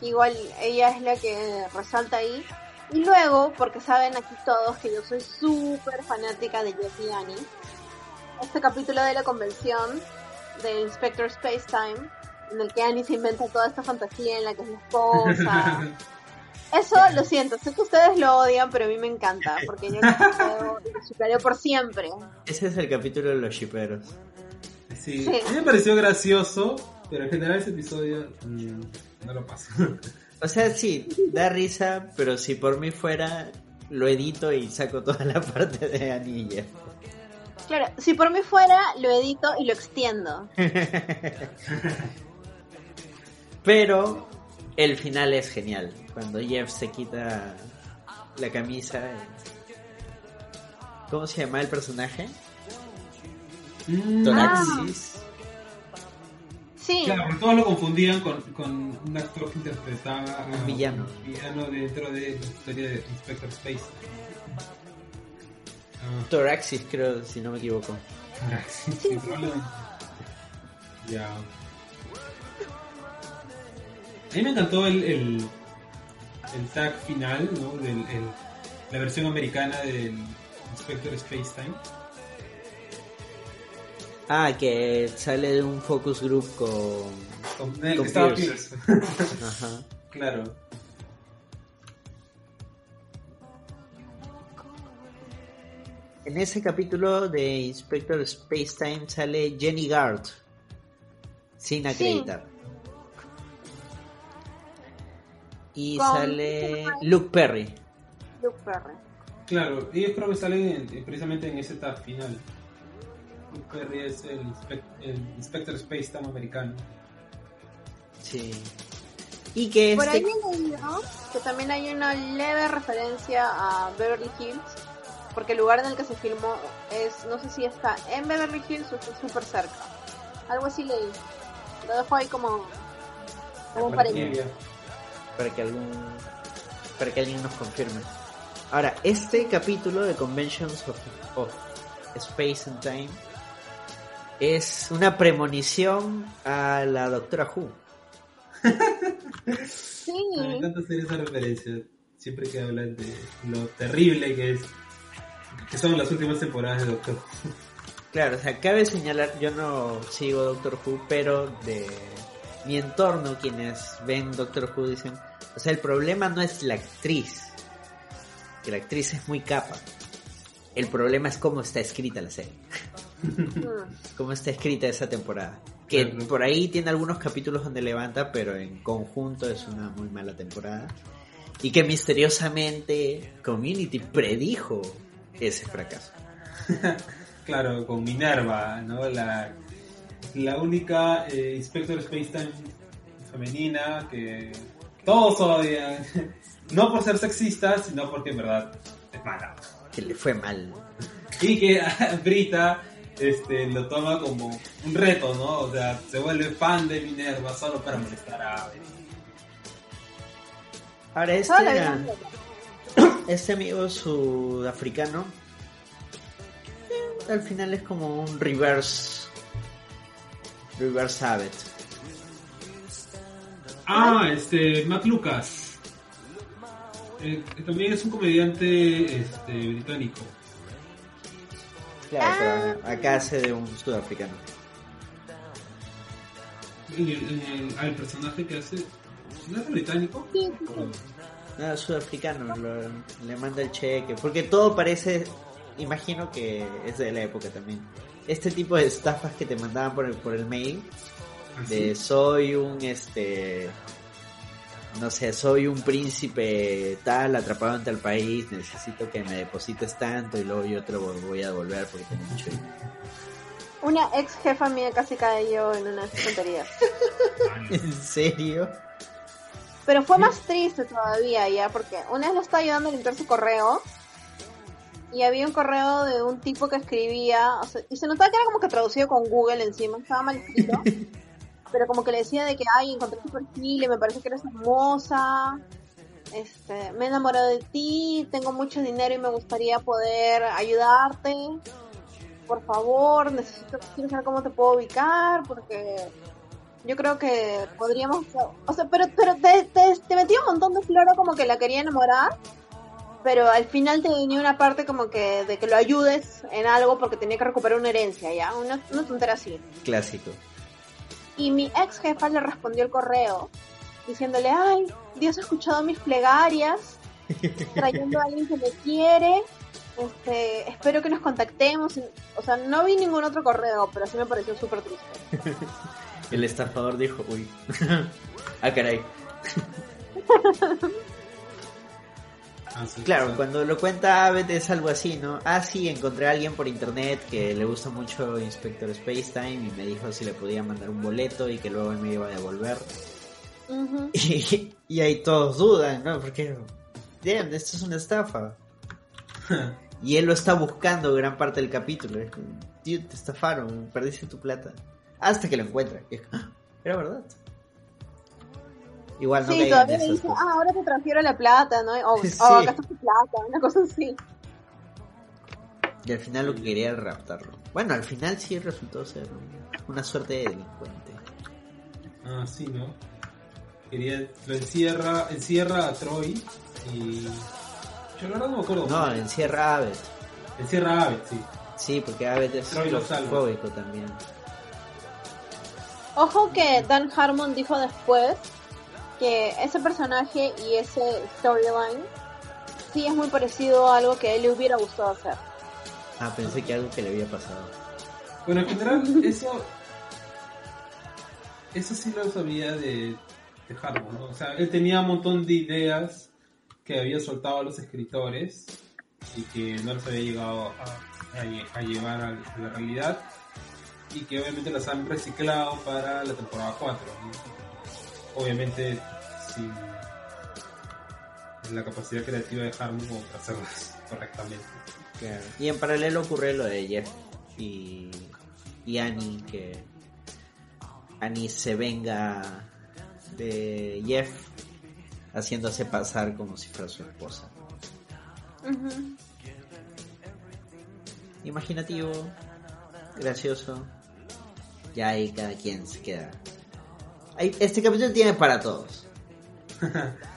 Igual ella es la que resalta ahí. Y luego, porque saben aquí todos que yo soy súper fanática de Jeff y Annie, este capítulo de la convención de Inspector Space Time, en el que Annie se inventa toda esta fantasía en la que es la esposa. Eso lo siento, sé que ustedes lo odian, pero a mí me encanta, porque yo lo supero por siempre. Ese es el capítulo de los shiperos. Sí, Sí. a mí me pareció gracioso, pero en general ese episodio mm, no lo paso. O sea, sí, da risa, pero si por mí fuera, lo edito y saco toda la parte de Anilla. Claro, si por mí fuera, lo edito y lo extiendo. Pero el final es genial. Cuando Jeff se quita la camisa. ¿Cómo se llama el personaje? Toraxis. Sí, Claro, todos lo confundían con, con un actor que interpretaba a Un villano. un villano dentro de la historia de Inspector Space. Ah, Toraxis, creo, si no me equivoco. sí, sí, probablemente. Ya. A mí me encantó el, el, el tag final, ¿no? Del, el- la versión americana del Inspector Space Time. Ah, que sale de un focus group con. Con, el Con que estaba Pierce. Pierce. Ajá. claro. En ese capítulo de Inspector Spacetime sale Jenny Gard. Sin acreditar. Y Con- sale Luke Perry. Luke Perry. Claro, ellos creo que salen en- precisamente en ese tag final. Perry es el, inspec- el Inspector Space Time americano. Sí. Y que Por este. ahí he leído que también hay una leve referencia a Beverly Hills, porque el lugar en el que se filmó es, no sé si está en Beverly Hills o está súper cerca. Algo así leí. Lo dejo ahí como, como Para. Trivia. para que algún para que alguien nos confirme. Ahora, este capítulo de Conventions of, of Space and Time es una premonición a la Doctora Who. Sí, Me encanta hacer esa referencia. Siempre que hablan de lo terrible que es. Que son las últimas temporadas de Doctor. Who. Claro, o sea, cabe señalar, yo no sigo Doctor Who, pero de mi entorno, quienes ven Doctor Who dicen, o sea, el problema no es la actriz, que la actriz es muy capa. El problema es cómo está escrita la serie. Cómo está escrita esa temporada. Que por ahí tiene algunos capítulos donde levanta, pero en conjunto es una muy mala temporada. Y que misteriosamente Community predijo ese fracaso. Claro, con Minerva, ¿no? La, la única eh, Inspector Space Time femenina que todos odian. No por ser sexista, sino porque en verdad es mala. Que le fue mal. Y que Brita este, lo toma como un reto, ¿no? O sea, se vuelve fan de Minerva solo para molestar a Ave. Ahora este, este amigo sudafricano eh, al final es como un reverse reverse Abbott. Ah, este, Matt Lucas. Eh, también es un comediante este, británico. Claro, pero acá hace de un sudafricano. En el, personaje que hace. ¿No es británico? Sí, sí, sí. No, sudafricano, lo- le manda el cheque. Porque todo parece imagino que es de la época también. Este tipo de estafas que te mandaban por el, por el mail, de soy un este no sé, soy un príncipe tal atrapado en tal país, necesito que me deposites tanto y luego yo te lo voy a devolver porque tengo mucho dinero. Una ex jefa mía casi cayó en una tontería. ¿En serio? Pero fue más triste todavía ya, porque una vez lo estaba ayudando a limpiar su correo y había un correo de un tipo que escribía, y se notaba que era como que traducido con Google encima, estaba mal escrito. pero como que le decía de que, ay, encontré tu perfil y me parece que eres hermosa, este, me he enamorado de ti, tengo mucho dinero y me gustaría poder ayudarte, por favor, necesito, quiero saber cómo te puedo ubicar, porque yo creo que podríamos, o sea, pero, pero te, te, metía un montón de floro como que la quería enamorar, pero al final te venía una parte como que de que lo ayudes en algo porque tenía que recuperar una herencia, ¿ya? Una, una tontera así. Clásico. Y mi ex jefa le respondió el correo diciéndole, ay, Dios ha escuchado mis plegarias, trayendo a alguien que me quiere, este, espero que nos contactemos. O sea, no vi ningún otro correo, pero sí me pareció súper triste. el estafador dijo, uy, ah, caray. Claro, cuando lo cuenta Abbott es algo así, ¿no? Ah, sí, encontré a alguien por internet que le gusta mucho Inspector Spacetime y me dijo si le podía mandar un boleto y que luego me iba a devolver. y, ahí todos dudan, ¿no? Porque, damn, esto es una estafa. y él lo está buscando gran parte del capítulo. Tío, te estafaron, perdiste tu plata. Hasta que lo encuentra. Ah, era verdad. Igual no Sí, todavía le dice, ah, ahora te transfiero la plata, ¿no? O, sí. acá está tu plata, una cosa así. Y al final lo que quería era raptarlo. Bueno, al final sí resultó ser una suerte de delincuente. Ah, sí, ¿no? Quería, lo encierra, encierra a Troy y... Yo la verdad no me acuerdo. No, encierra a Abbott. Encierra a Abbott, sí. Sí, porque Abbott es fóbico también. Ojo que Dan Harmon dijo después que ese personaje y ese storyline sí es muy parecido a algo que a él le hubiera gustado hacer. Ah, pensé que algo que le había pasado. Bueno, en general, eso. Eso sí lo sabía de, de Harmon, ¿no? O sea, él tenía un montón de ideas que había soltado a los escritores y que no los había llegado a, a, llevar a, la realidad y que obviamente las han reciclado para la temporada 4 obviamente sin la capacidad creativa de Harmon como para hacerlas correctamente. Y en paralelo ocurre lo de Jeff y, y Annie, que Annie se venga de Jeff haciéndose pasar como si fuera su esposa. Imaginativo, gracioso. Ya ahí cada quien se queda este capítulo tiene para todos.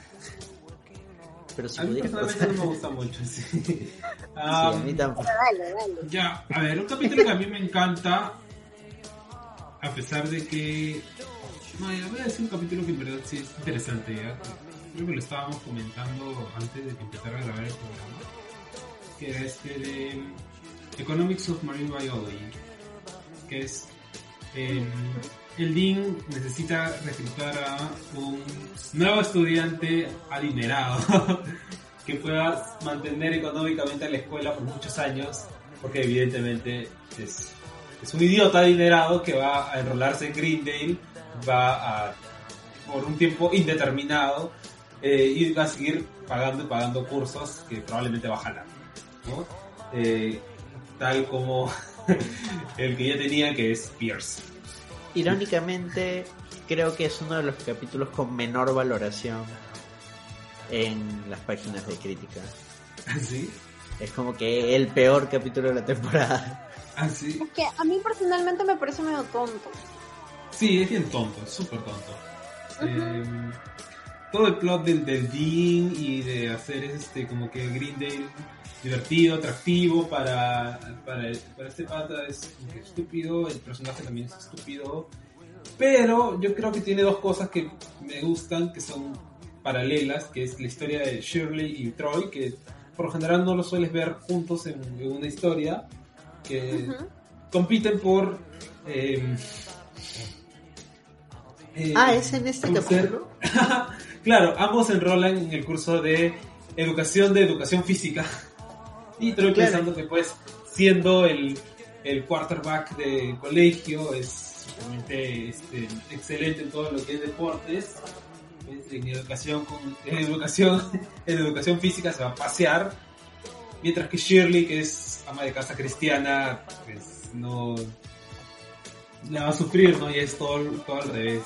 Pero si a mí personalmente no me gusta mucho, sí. a mí tampoco. Ya, a ver, un capítulo que a mí me encanta, a pesar de que... No, ya voy a decir un capítulo que en verdad sí es interesante, ¿ya? Creo que lo estábamos comentando antes de que empezara a grabar el programa. Que era este de Economics of Marine Biology. Que es... Eh, el Dean necesita reclutar a un nuevo estudiante adinerado que pueda mantener económicamente a la escuela por muchos años, porque evidentemente es, un idiota adinerado que va a enrolarse en Greendale, va a, por un tiempo indeterminado, eh, y va a seguir pagando y pagando cursos que probablemente va a jalar. Eh, tal como el que ya tenía, que es Pierce irónicamente, creo que es uno de los capítulos con menor valoración en las páginas de crítica. ¿Ah, ¿Sí? Es como que el peor capítulo de la temporada. ¿Ah, sí? Es que a mí personalmente me parece medio tonto. Sí, es bien tonto, súper tonto. Em, todo el plot del, del Dean y de hacer este como que Greendale divertido, atractivo para, para, este pata es estúpido, el personaje también es estúpido, pero yo creo que tiene dos cosas que me gustan, que son paralelas, que es la historia de Shirley y Troy, que por lo general no los sueles ver juntos en, en una historia, que compiten por... eh, eh, Ah, es en este capítulo. claro, ambos se enrolan en el curso de educación de educación física. Y estoy pensando que pues siendo el, el quarterback de colegio es realmente este, excelente en todo lo que es deportes. En educación, con- en educación, en educación física se va a pasear. Mientras que Shirley, que es ama de casa cristiana, pues no la va a sufrir, ¿no? Y es todo, todo al revés.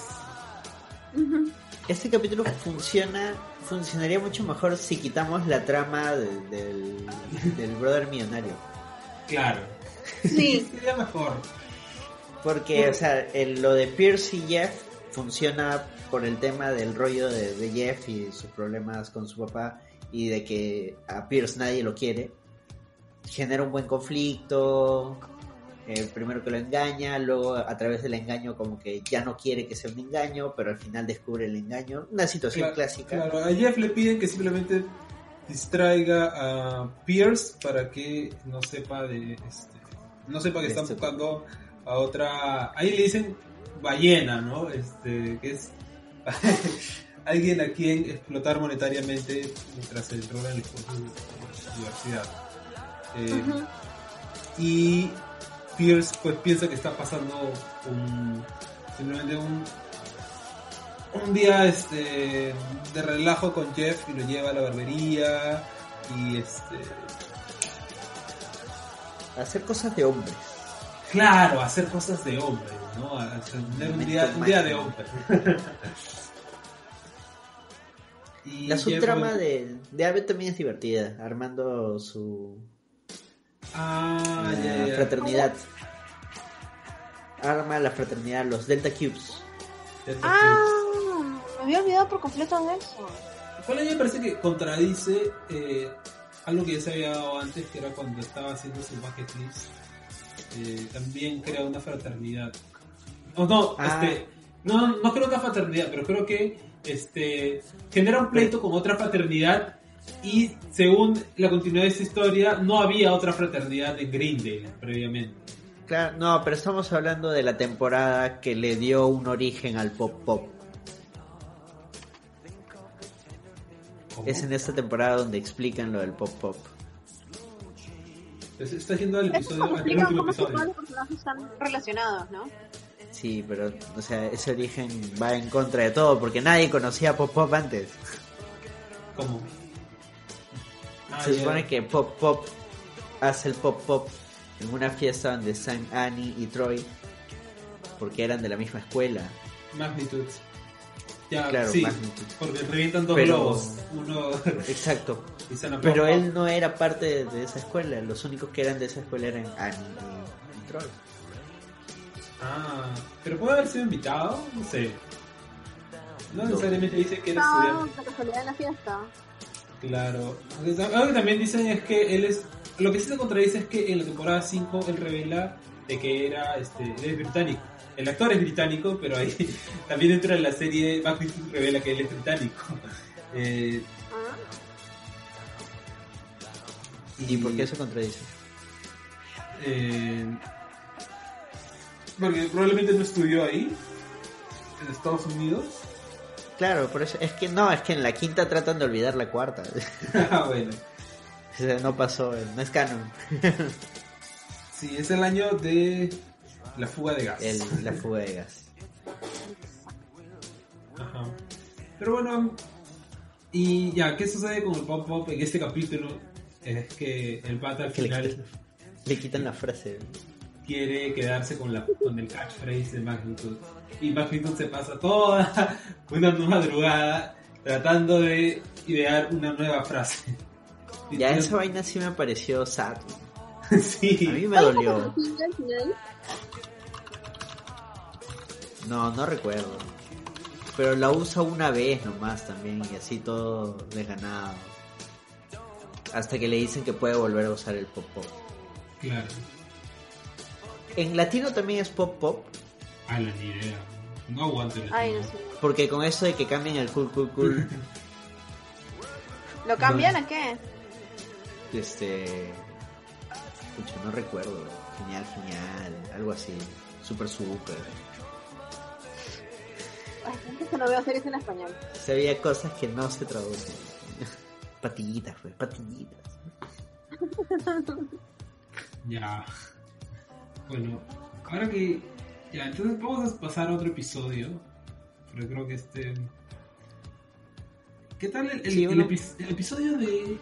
Ujú. Este capítulo funciona, funcionaría mucho mejor si quitamos la trama de- del, del brother millonario. Claro. Sí. Sería mejor. Porque, o sea, el- lo de Pierce y Jeff funciona por el tema del rollo de, de Jeff y sus problemas con su papá y de que a Pierce nadie lo quiere. Genera un buen conflicto. Eh, primero que lo engaña, luego a través del engaño como que ya no quiere que sea un engaño, pero al final descubre el engaño. Una situación clásica. Claro, a Jeff le piden que simplemente distraiga a Pierce para que no sepa de este, no sepa que están buscando a otra ahí le dicen ballena no este que es alguien a quien explotar monetariamente mientras se enrola en el curso de universidad Eh, Ujú. y Pierce pues piensa que está pasando un simplemente un un día este de relajo con Jeff y lo lleva a la barbería y este Hacer cosas de hombres. claro hacer cosas de hombre no un día un día de hombre. Y La subtrama de, de Abed también es divertida, armando su ah la ya, ya. fraternidad. Arma la fraternidad, los Delta Cubes. Ah, me había olvidado por completo de eso. Cual a mí me parece que contradice eh, algo que ya se había dado antes, que era cuando estaba haciendo su bucket list. Eh, también crea una fraternidad. No, no, Ah. este, no, no creo una fraternidad, pero creo que este, genera un pleito con otra fraternidad y según la continuidad de esta historia, no había otra fraternidad en Greendale previamente. Claro, no, pero estamos hablando de la temporada que le dio un origen al pop pop. ¿Cómo? Es en esta temporada donde explican lo del pop pop. Está haciendo el Eso episodio, el explica último cómo que todos episodio. los personajes están relacionados, ¿no? Sí, pero, o sea, ese origen va en contra de todo, porque nadie conocía a pop pop antes. ¿Cómo? Ah, Se supone que pop pop hace el pop pop en una fiesta donde están Annie y Troy, porque eran de la misma escuela. Magnitud. Ya, Claro, sí, Magnitud. porque revientan dos Pero- globos. Uno Exacto. y se Pero él no era parte de, esa escuela, los únicos que eran de esa escuela eran Annie y, y Troy. Ah, pero puede haber sido invitado, no sé. No No. necesariamente dice que era Estaba estudiante. de casualidad en la fiesta. Claro. Algo que también dicen es que él es. Lo que sí se contradice es que en la temporada 5 él revela de que era este, él es británico. El actor es británico, pero ahí también dentro de la serie Magnitud revela que él es británico. Eh, ¿Y por qué se contradice? Eh, porque probablemente no estudió ahí, en Estados Unidos. Claro, por eso es que no, es que en la quinta tratan de olvidar la cuarta. Ah, bueno, O sea, no pasó, no es canon. sí, es el año de la fuga de gas. El, la fuga de gas. Ajá. Pero bueno, y ya, ¿qué sucede con el Pop Pop en este capítulo? Es que el pata al Que le, final quitan, le quitan la frase. Quiere quedarse con, la, con el catchphrase de Magnitud. Y Magnitud se pasa toda una madrugada tratando de idear una nueva frase. Y Ya esa vaina sí me pareció sad. sí. A mí me ¿Cuál es la dolió. conocida al final? No, no recuerdo. Pero la usa una vez nomás también y así todo desganado. Hasta que le dicen que puede volver a usar el pop pop. Claro. En latino también es pop pop. A la ni idea. No aguanto el Ay, no sé. Porque con eso de que cambien el cool cool cool. ¿Lo cambian a qué? este... Escucha, no recuerdo. Genial, genial. Algo así. Super, super. Ay, es que no veo series en español. Se había cosas que no se traducen. patillitas, pues, patillitas. Ya. Bueno, ahora que. Ya, entonces vamos a pasar a otro episodio. Pero creo que este. ¿Qué tal el, el- Sí, el uno- epi- el episodio de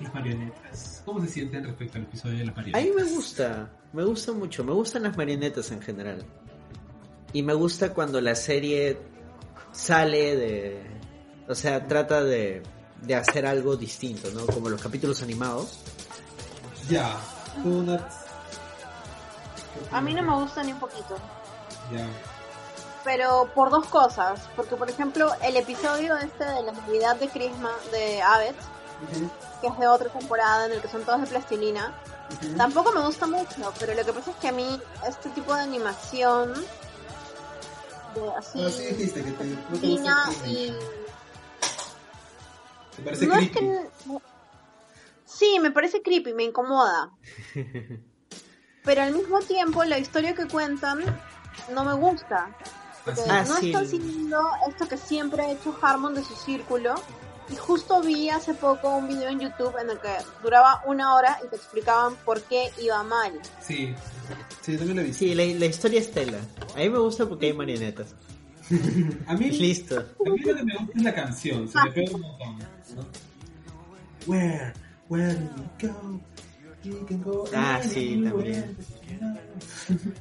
las marionetas? ¿Cómo se sienten respecto al episodio de las A mí marionetas? me gusta, me gusta mucho, me gustan las marionetas en general. Y me gusta cuando la serie sale de... O sea, trata de, de hacer algo distinto, ¿no? Como los capítulos animados. Ya. Nat. A mí no me gusta ni un poquito. Ya. Pero por dos cosas. Porque, por ejemplo, el episodio este de la Navidad de Christmas de Abbott, que es de otra temporada en el que son todos de plastilina, tampoco me gusta mucho. Pero lo que pasa es que a mí este tipo de animación, de así, sí dijiste que te, no te gusta plastilina el y... ¿Te parece No es creepy? que... Sí, me parece creepy, me incomoda. Pero al mismo tiempo la historia que cuentan no me gusta. Porque Ah, no sí. están siguiendo esto que siempre ha hecho Harmon de su círculo. Y justo vi hace poco un video en YouTube en el que duraba una hora y te explicaban por qué iba mal. Sí. Sí, yo también lo he visto. Sí, la, la historia es tela. A mí me gusta porque hay marionetas. A mí, Listo. a mí lo que me gusta es la canción. Se me pega un montón. ¿no? Where, where do we go? Ah, sí, también.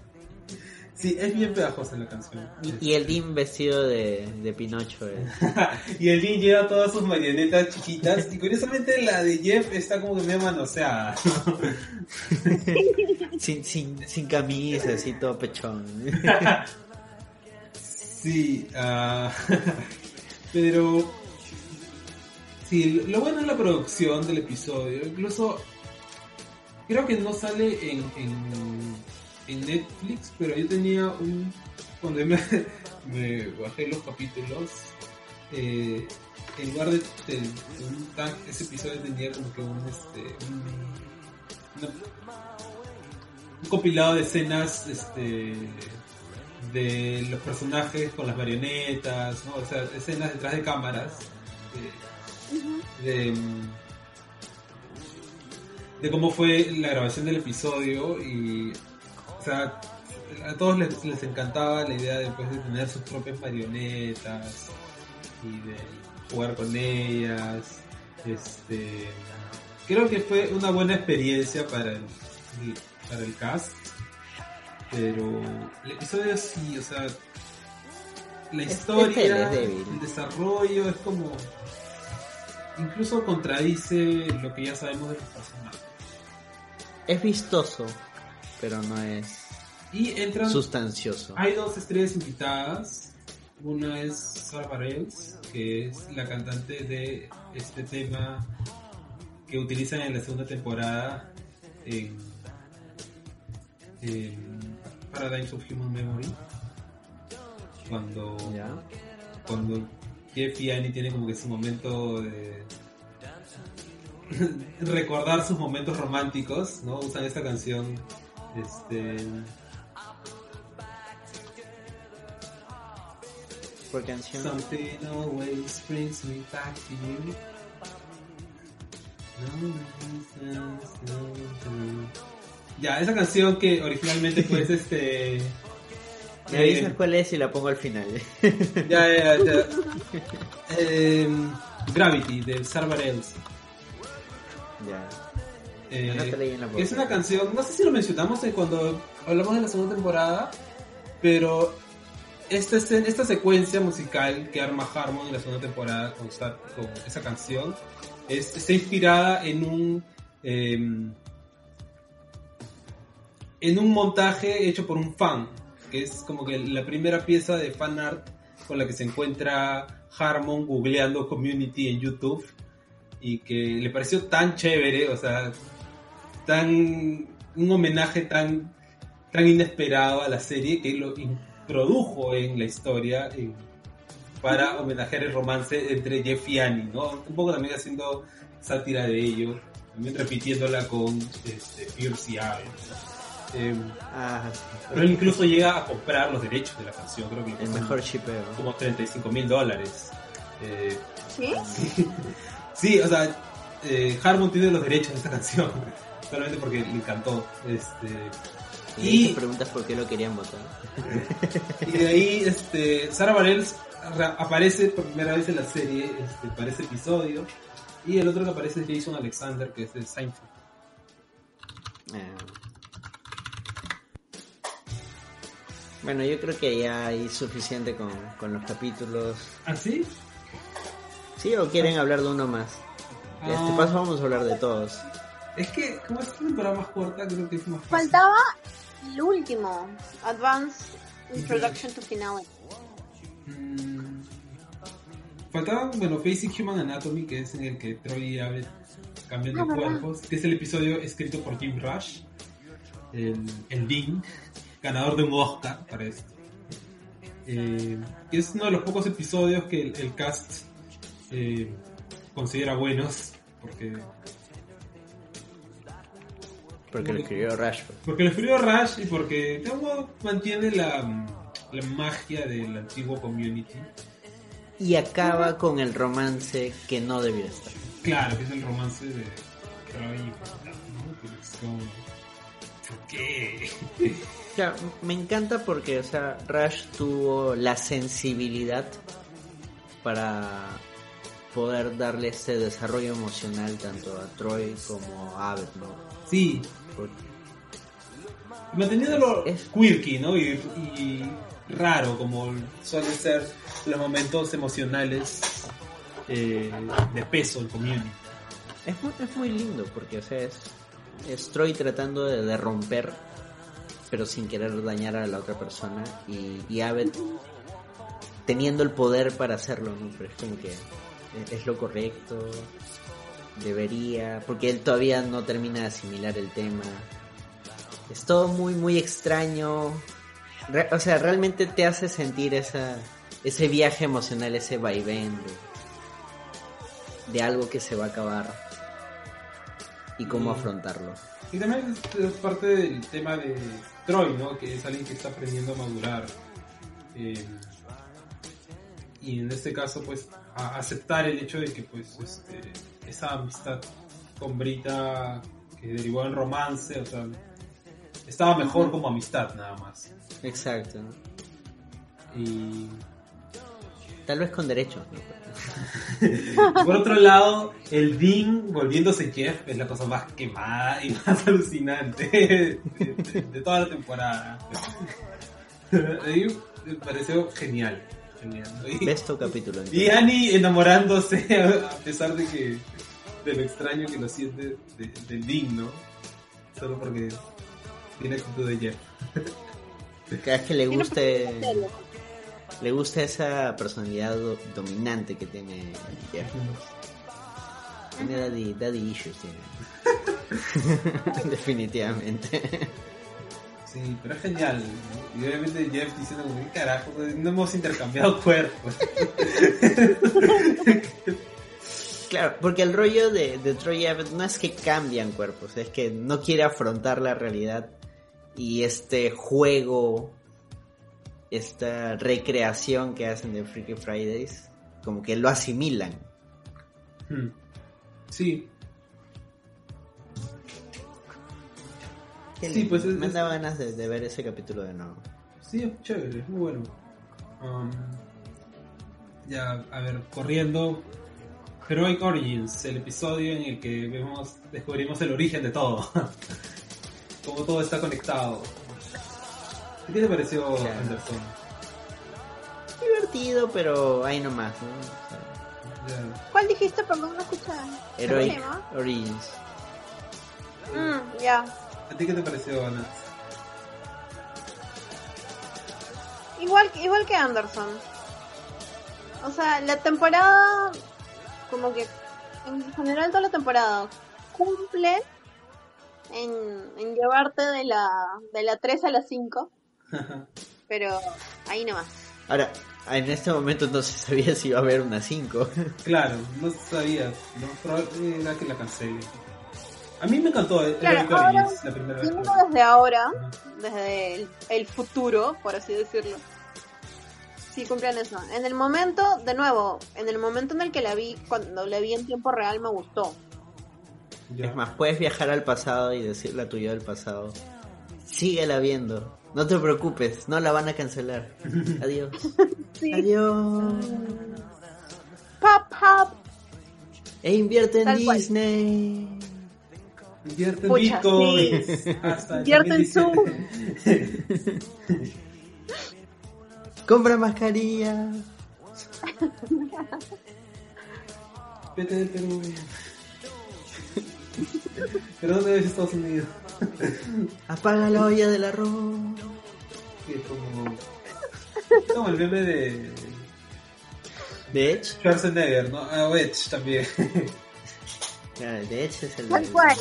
Sí, es bien pegajosa la canción. Y, y el Dean vestido de, de Pinocho. eh. Y el Dean lleva todas sus marionetas chiquitas. Y curiosamente la de Jeff está como que medio manoseada. Sin, sin, sin camisa, así todo pechón. Sí, ah, pero sí, lo bueno es la producción del episodio. Incluso creo que no sale en, en, en Netflix, pero yo tenía un cuando me, me bajé los capítulos. eh, en lugar de, de- de un tag, ese episodio tenía como que un este un, una- un compilado de escenas este de los personajes con las marionetas, ¿no? O sea, escenas detrás de cámaras. De, de cómo fue la grabación del episodio y. O sea, a todos les, les encantaba la idea después de tener sus propias marionetas y de jugar con ellas. Este. Creo que fue una buena experiencia para el, para el cast. Pero el episodio sí, o sea, la es historia, débil, es débil. el desarrollo es como. Incluso contradice lo que ya sabemos de los personajes. Es vistoso, pero no es Y entran. sustancioso. Hay dos estrellas invitadas. Una es Sarah Bareilles, que es la cantante de este tema que utilizan en la segunda temporada en, en Paradigms of Human Memory. Cuando, ¿Ya? cuando Jeff y Annie tienen como que su momento de recordar sus momentos románticos, ¿no? Usan esta canción este Por canción. Something always brings me back to you. Ya, esa canción que originalmente pues este... Me eh, avisas cuál es y la pongo al final. ya, ya, ya. Em, Gravity de Sarah Bareilles. Ya. Eh, la es una canción, no sé si lo mencionamos en cuando hablamos de la segunda temporada, pero esta, esta secuencia musical que arma Harmon en la segunda temporada con, esta- con esa canción es- está inspirada en un em, en un montaje hecho por un fan, que es como que la primera pieza de fan art con la que se encuentra Harmon googleando community en YouTube y que le pareció tan chévere, o sea, tan un homenaje tan tan inesperado a la serie que lo introdujo en la historia en- para homenajear el romance entre Jeff y Annie, ¿no? Un poco también haciendo sátira de ello. también repitiéndola con este, Pierce y. Eh, Ah, pero él incluso llega a comprar los derechos de la canción, creo que El mejor shipeo. como 35 mil dólares. Eh, ¿Sí? sí, o sea, eh, Harmon tiene los derechos de esta canción, solamente porque le encantó. Este, Y, Y- preguntas por qué lo querían votar. y de ahí, este, Sarah Bareilles aparece por primera vez en la serie, este, para ese episodio. Y el otro que aparece es Jason Alexander, que es de Seinfeld. Ah. Bueno, yo creo que ya hay suficiente con, con los capítulos. ¿Ah, sí? ¿Sí o quieren hablar de uno más? Este Ah. paso vamos a hablar de todos. Es que, como es una temporada más corta, creo que es más fácil. Faltaba el último, Advanced Introduction to Finale. Mm, Faltaba, bueno, Basic Human Anatomy, que es en el que Troy y Abed cambian de Ah, cuerpos, que es el episodio escrito por Jim Rush, el, el Dean, ganador de un Oscar para esto. Eh, es uno de los pocos episodios que el, el cast eh, considera buenos, porque, Porque lo escribió Rashford. porque lo escribió Rush y porque modo mantiene la, la magia del antiguo community. Y acaba con el romance que no debió estar. Claro, que es el romance de ¿Por qué? Claro, me encanta porque, o sea, Rush tuvo la sensibilidad para poder darle ese desarrollo emocional tanto a Troy como a Abed, ¿no? Sí, Por- manteniéndolo Es- quirky, ¿no? Y, y raro, como suelen ser los momentos emocionales eh, de peso en community. Es muy, es muy lindo porque, o sea, es, es Troy tratando de, de romper, pero sin querer dañar a la otra persona. Y, y Abed teniendo el poder para hacerlo, ¿no? Pero es como que es, es lo correcto, debería, porque él todavía no termina de asimilar el tema. Es todo muy, muy extraño. Re- o sea, realmente te hace sentir esa, ese viaje emocional, ese vaivén de, de algo que se va a acabar y cómo Mm. afrontarlo. Y también es, es parte del tema de Troy, ¿no? Que es alguien que está aprendiendo a madurar. Eh, y en este caso, pues, a aceptar el hecho de que, pues, este, esa amistad con Brita que derivó en romance, o sea, estaba mejor como amistad nada más. Exacto. Y Tal vez con derechos, ¿no? por otro lado, el Dean volviéndose Jeff es la cosa más quemada y más alucinante de, de- de toda la temporada. Me pareció genial. Y- Ves tu capítulo. Y. Annie enamorándose a pesar de que de lo extraño que lo siente de- del Dean, ¿no? Solo porque tiene actitud de Jeff. Cada vez que le guste, le gusta esa personalidad do- dominante que tiene Jeff. Tiene daddy, daddy issues, tiene. Definitivamente. Sí, pero es genial. ¿no? Y obviamente Jeff diciendo como, ¿qué carajo? No hemos intercambiado cuerpos. Claro, porque el rollo de, de Troy Abbott no es que cambian cuerpos, es que no quiere afrontar la realidad y este juego, esta recreación que hacen de Freaky Fridays, como que lo asimilan. Hmm. Sí, Qué Sí, lindo. pues es- me es- da ganas de, de ver ese capítulo de nuevo. sí, es chévere, es muy bueno. Um, ya, a ver, corriendo. Heroic Origins, el episodio en el que vemos, descubrimos el origen de todo. Cómo todo está conectado. ¿Qué te pareció, Claro. Anderson? Divertido, pero ahí nomás, ¿no? O sea. ¿Cuál dijiste? Perdón, no escuché. Heroic. Origins. Mm, ya. ¿A ti qué te pareció, Ana? Igual, igual que Anderson. O sea, la temporada, como que en general toda la temporada cumple en, en llevarte de la, de la 3 a la 5, pero ahí nomás. Ahora, en este momento no se sabía si iba a haber una 5. Claro, no sabía. Probable era que la cancele. A mí me encantó el Claro, Heroic ahora, Origins, la primera vez. desde ahora, desde el, el futuro, por así decirlo. Sí, cumplen eso. En el momento, de nuevo, en el momento en el que la vi, cuando la vi en tiempo real, me gustó. Ya. Es más, puedes viajar al pasado y decirle a tu yo del pasado. Síguela viendo. No te preocupes, no la van a cancelar. Adiós. Sí. Adiós. Pop, pop. E invierte en Tal cual. Invierte en. Hasta el Invierte en 2017. Compra mascarilla. Vete del Perú. ¿Pero dónde ves Estados Unidos? Apaga la olla del arroz. Que es como... Como el meme de De Edge. Schwarzenegger, ¿no? Ah, Edge también. El de Edge es el, Tal cual.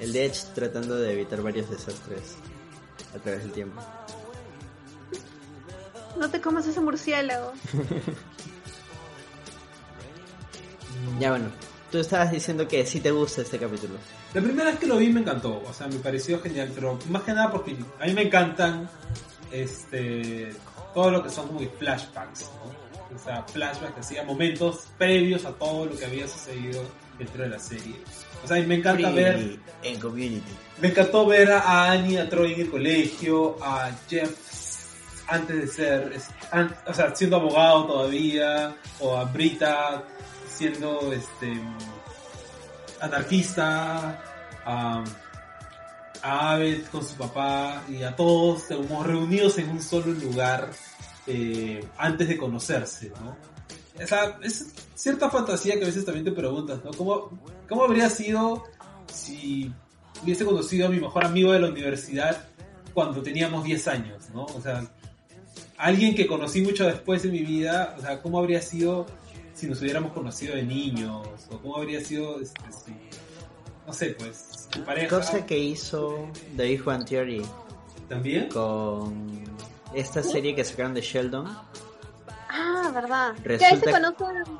el de Edge tratando de evitar varios desastres a través del tiempo. No te comas ese murciélago. Ya bueno, tú estabas diciendo que sí te gusta este capítulo. La primera vez que lo vi me encantó, o sea, me pareció genial, pero más que nada porque a mí me encantan este todo lo que son como que flashbacks, ¿no? O sea, flashbacks que hacían momentos previos a todo lo que había sucedido dentro de la serie. O sea, y me encanta Free ver, en Community. me encantó ver a Annie, a Troy en el colegio, a Jeff antes de ser, an- o sea, siendo abogado todavía, o a Brita siendo este anarquista, a, a Abed con su papá y a todos como reunidos en un solo lugar eh, antes de conocerse, ¿no? Esa, es cierta fantasía que a veces también te preguntas, ¿no? ¿Cómo, cómo habría sido si hubiese conocido a mi mejor amigo de la universidad cuando teníamos 10 años, ¿no? O sea, alguien que conocí mucho después en mi vida, o sea, ¿cómo habría sido si nos hubiéramos conocido de niños? ¿O cómo habría sido, este, si, no sé, pues, tu pareja Cosa que hizo The Big Bang Theory también? con esta serie que sacaron de Sheldon, Ah, verdad. Resulta-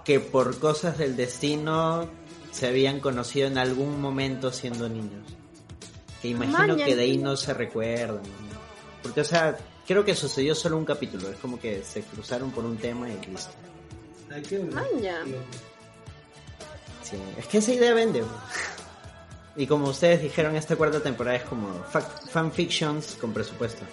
que por cosas del destino se habían conocido en algún momento siendo niños. Que imagino Maña, que de ahí no se recuerdan. ¿no? Porque, o sea, creo que sucedió solo un capítulo. Es como que se cruzaron por un tema y listo. Ay, qué bueno. Maña. Sí, es que esa idea vende. bro. Y como ustedes dijeron, esta cuarta temporada es como fanfictions con presupuesto.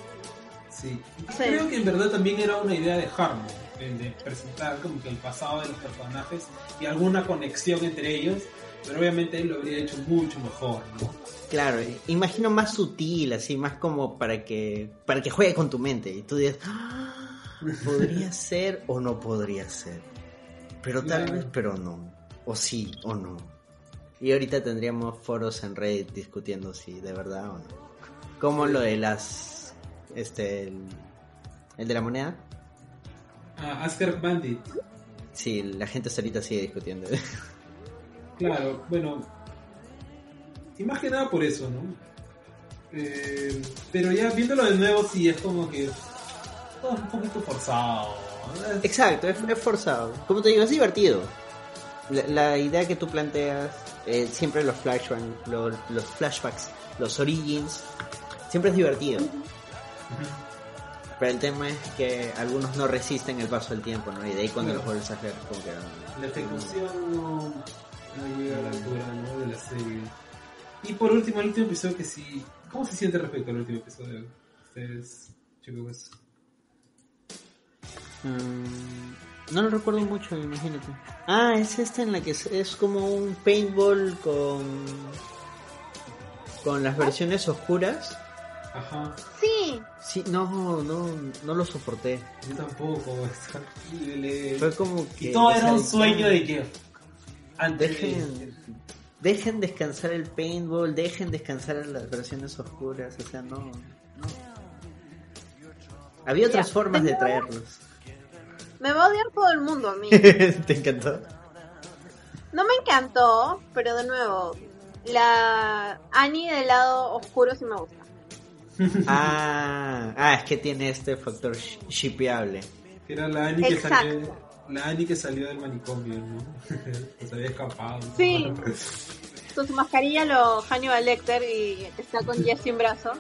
Sí. Sí. Creo que en verdad también era una idea de Harmon, el de presentar como que el pasado de los personajes y alguna conexión entre ellos, pero obviamente él lo habría hecho mucho mejor, ¿no? Claro, imagino más sutil, así, más como para que para que juegue con tu mente y tú dices, "Ah, podría ser o no podría ser, pero tal Claro. vez, pero no, o sí o no. Y ahorita tendríamos foros en Reddit discutiendo si de verdad o no. Como lo de las, este, el, el de la moneda. Asker Bandit, Sí, la gente ahorita sigue discutiendo. claro, bueno, y más que nada por eso, ¿no? Eh, pero ya viéndolo de nuevo, sí es como que todo es un poquito forzado. Exacto, es, es forzado. Como te digo, es divertido. La, la idea que tú planteas, eh, siempre los flashbacks, los, los flashbacks, los origins, siempre es divertido. Pero el tema es que algunos no resisten el paso del tiempo, ¿no? Y de ahí cuando Claro. los vuelves a hacer, como que... ah, La ejecución no, no llega a la altura ¿no? de la serie. Y por último, el último episodio que sí. ¿Cómo se siente respecto al último episodio? Ustedes, chicos. mm, no lo recuerdo mucho, imagínate. Ah, es esta en la que es, es como un paintball con... Con las versiones oscuras. Ajá, Sí, Sí, no, no, no lo soporté. yo tampoco, es horrible. Fue como que... Y todo era un sueño de. Antes de- Dejen, descansar el paintball, dejen descansar las versiones oscuras, o sea, no, no. Había otras Ya, formas de traerlos. me va a odiar todo el mundo a mí. ¿Te encantó? No me encantó, pero de nuevo, la Annie del lado oscuro sí me gusta. Ah, ah, es que tiene este factor sh- shipeable. Era la Annie que Exacto. salió. La Annie que salió del manicomio, ¿no? que se había escapado. Sí. con su mascarilla lo Hannibal Lecter y está con Jesse en brazo.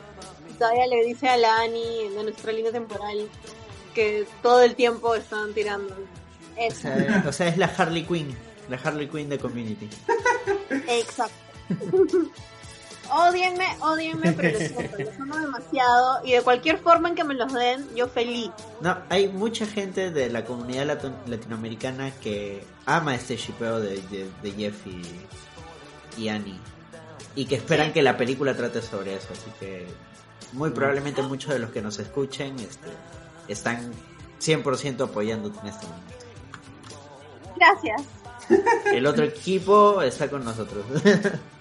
Y todavía le dice a la Annie de nuestra línea temporal que todo el tiempo están tirando. O Eso, sea, o sea, es la Harley Quinn. La Harley Quinn de Community. exacto. Odienme, odienme, pero los amo demasiado. Y de cualquier forma en que me los den, yo feliz. No, hay mucha gente de la comunidad latinoamericana que ama este shipeo de, de, de Jeff y, y Annie. Y que esperan Sí. que la película trate sobre eso. Así que muy probablemente muchos de los que nos escuchen este, están 100% apoyándote en este momento. Gracias. El otro equipo está con nosotros.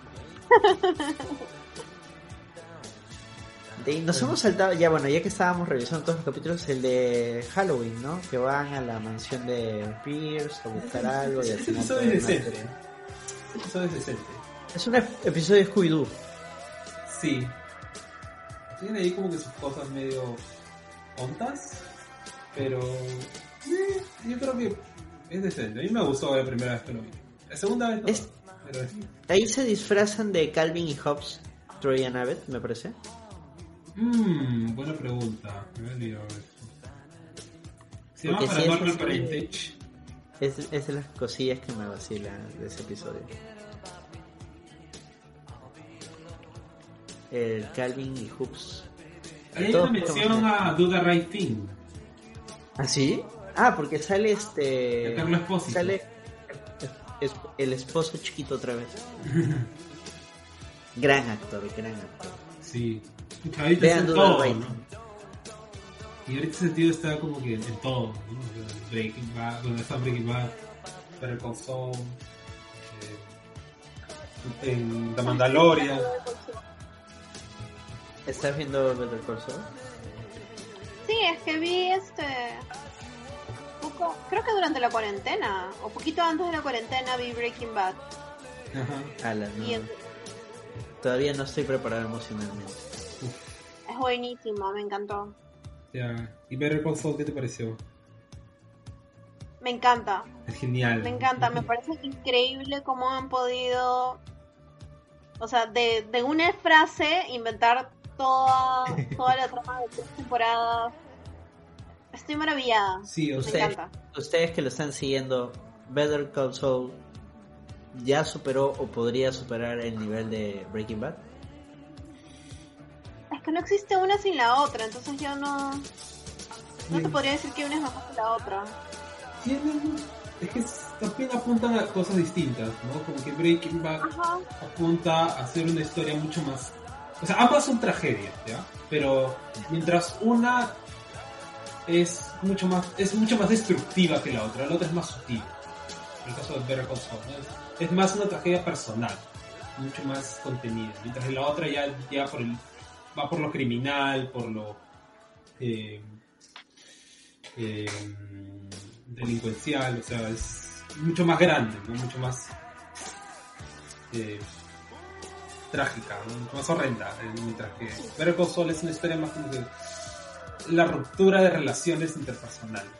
Nos hemos saltado, ya bueno, ya que estábamos revisando todos los capítulos, el de Halloween, ¿no? Que van a la mansión de Pierce a buscar algo y al final episodio todo es decente. episodio es decente. Es un ep- episodio de Scooby-Doo. Sí. Tiene ahí como que sus cosas medio tontas, pero eh, yo creo que es decente. A mí me gustó la primera vez que lo vi. La segunda vez no, es- Ahí se disfrazan de Calvin y Hobbes, Troy y Annabeth, me parece. Mmm, buena pregunta. Me. Se llama este- Parentage. Es, es de las cosillas que me vacilan de ese episodio. El Calvin y. Ahí hay una mención a the Right Thing. ¿Ah, sí? Ah, porque sale este. Carlos. Sale es- el esposo chiquito otra vez. gran actor, gran actor. Sí. Ahorita Vean está todo, ¿no? Y ahorita ese sentido está como que en todo, ¿no? Breaking Bad, donde está Breaking Bad, Better Call Saul, eh, en The Mandalorian. ¿Estás viendo Better Call Saul? Sí, es que vi este. Poco, creo que durante la cuarentena, o poquito antes de la cuarentena, vi Breaking Bad. Ajá. Ala, no. Y es, Todavía no estoy preparado emocionalmente. es buenísima, me encantó. Ya. ¿Y Better Call Saul qué te pareció? Me encanta, Es genial. me encanta. Me parece increíble cómo han podido. O sea, de, de una frase inventar toda, toda la trama de tres temporadas. Estoy maravillada. Sí, o Me sea, Ustedes, encanta. ustedes que lo están siguiendo, Better Call Saul ya superó o podría superar el nivel de Breaking Bad. Es que no existe una sin la otra, entonces yo no. No te podría decir que una es mejor que la otra. tienen. Es que también apuntan a cosas distintas, ¿no? Como que Breaking Bad Ajá. apunta a hacer una historia mucho más. O sea, ambas son tragedias, ¿ya? Pero mientras una es mucho más es mucho más destructiva que la otra, la otra es más sutil. En el caso de Better Call ¿no? es, más una tragedia personal, mucho más contenida. Mientras la otra ya, ya por el, va por lo criminal, por lo eh, eh, delincuencial, o sea, es mucho más grande, ¿no? mucho más eh, trágica, mucho más horrenda, eh, mientras que Better Call Saul es una historia más como que la ruptura de relaciones interpersonales.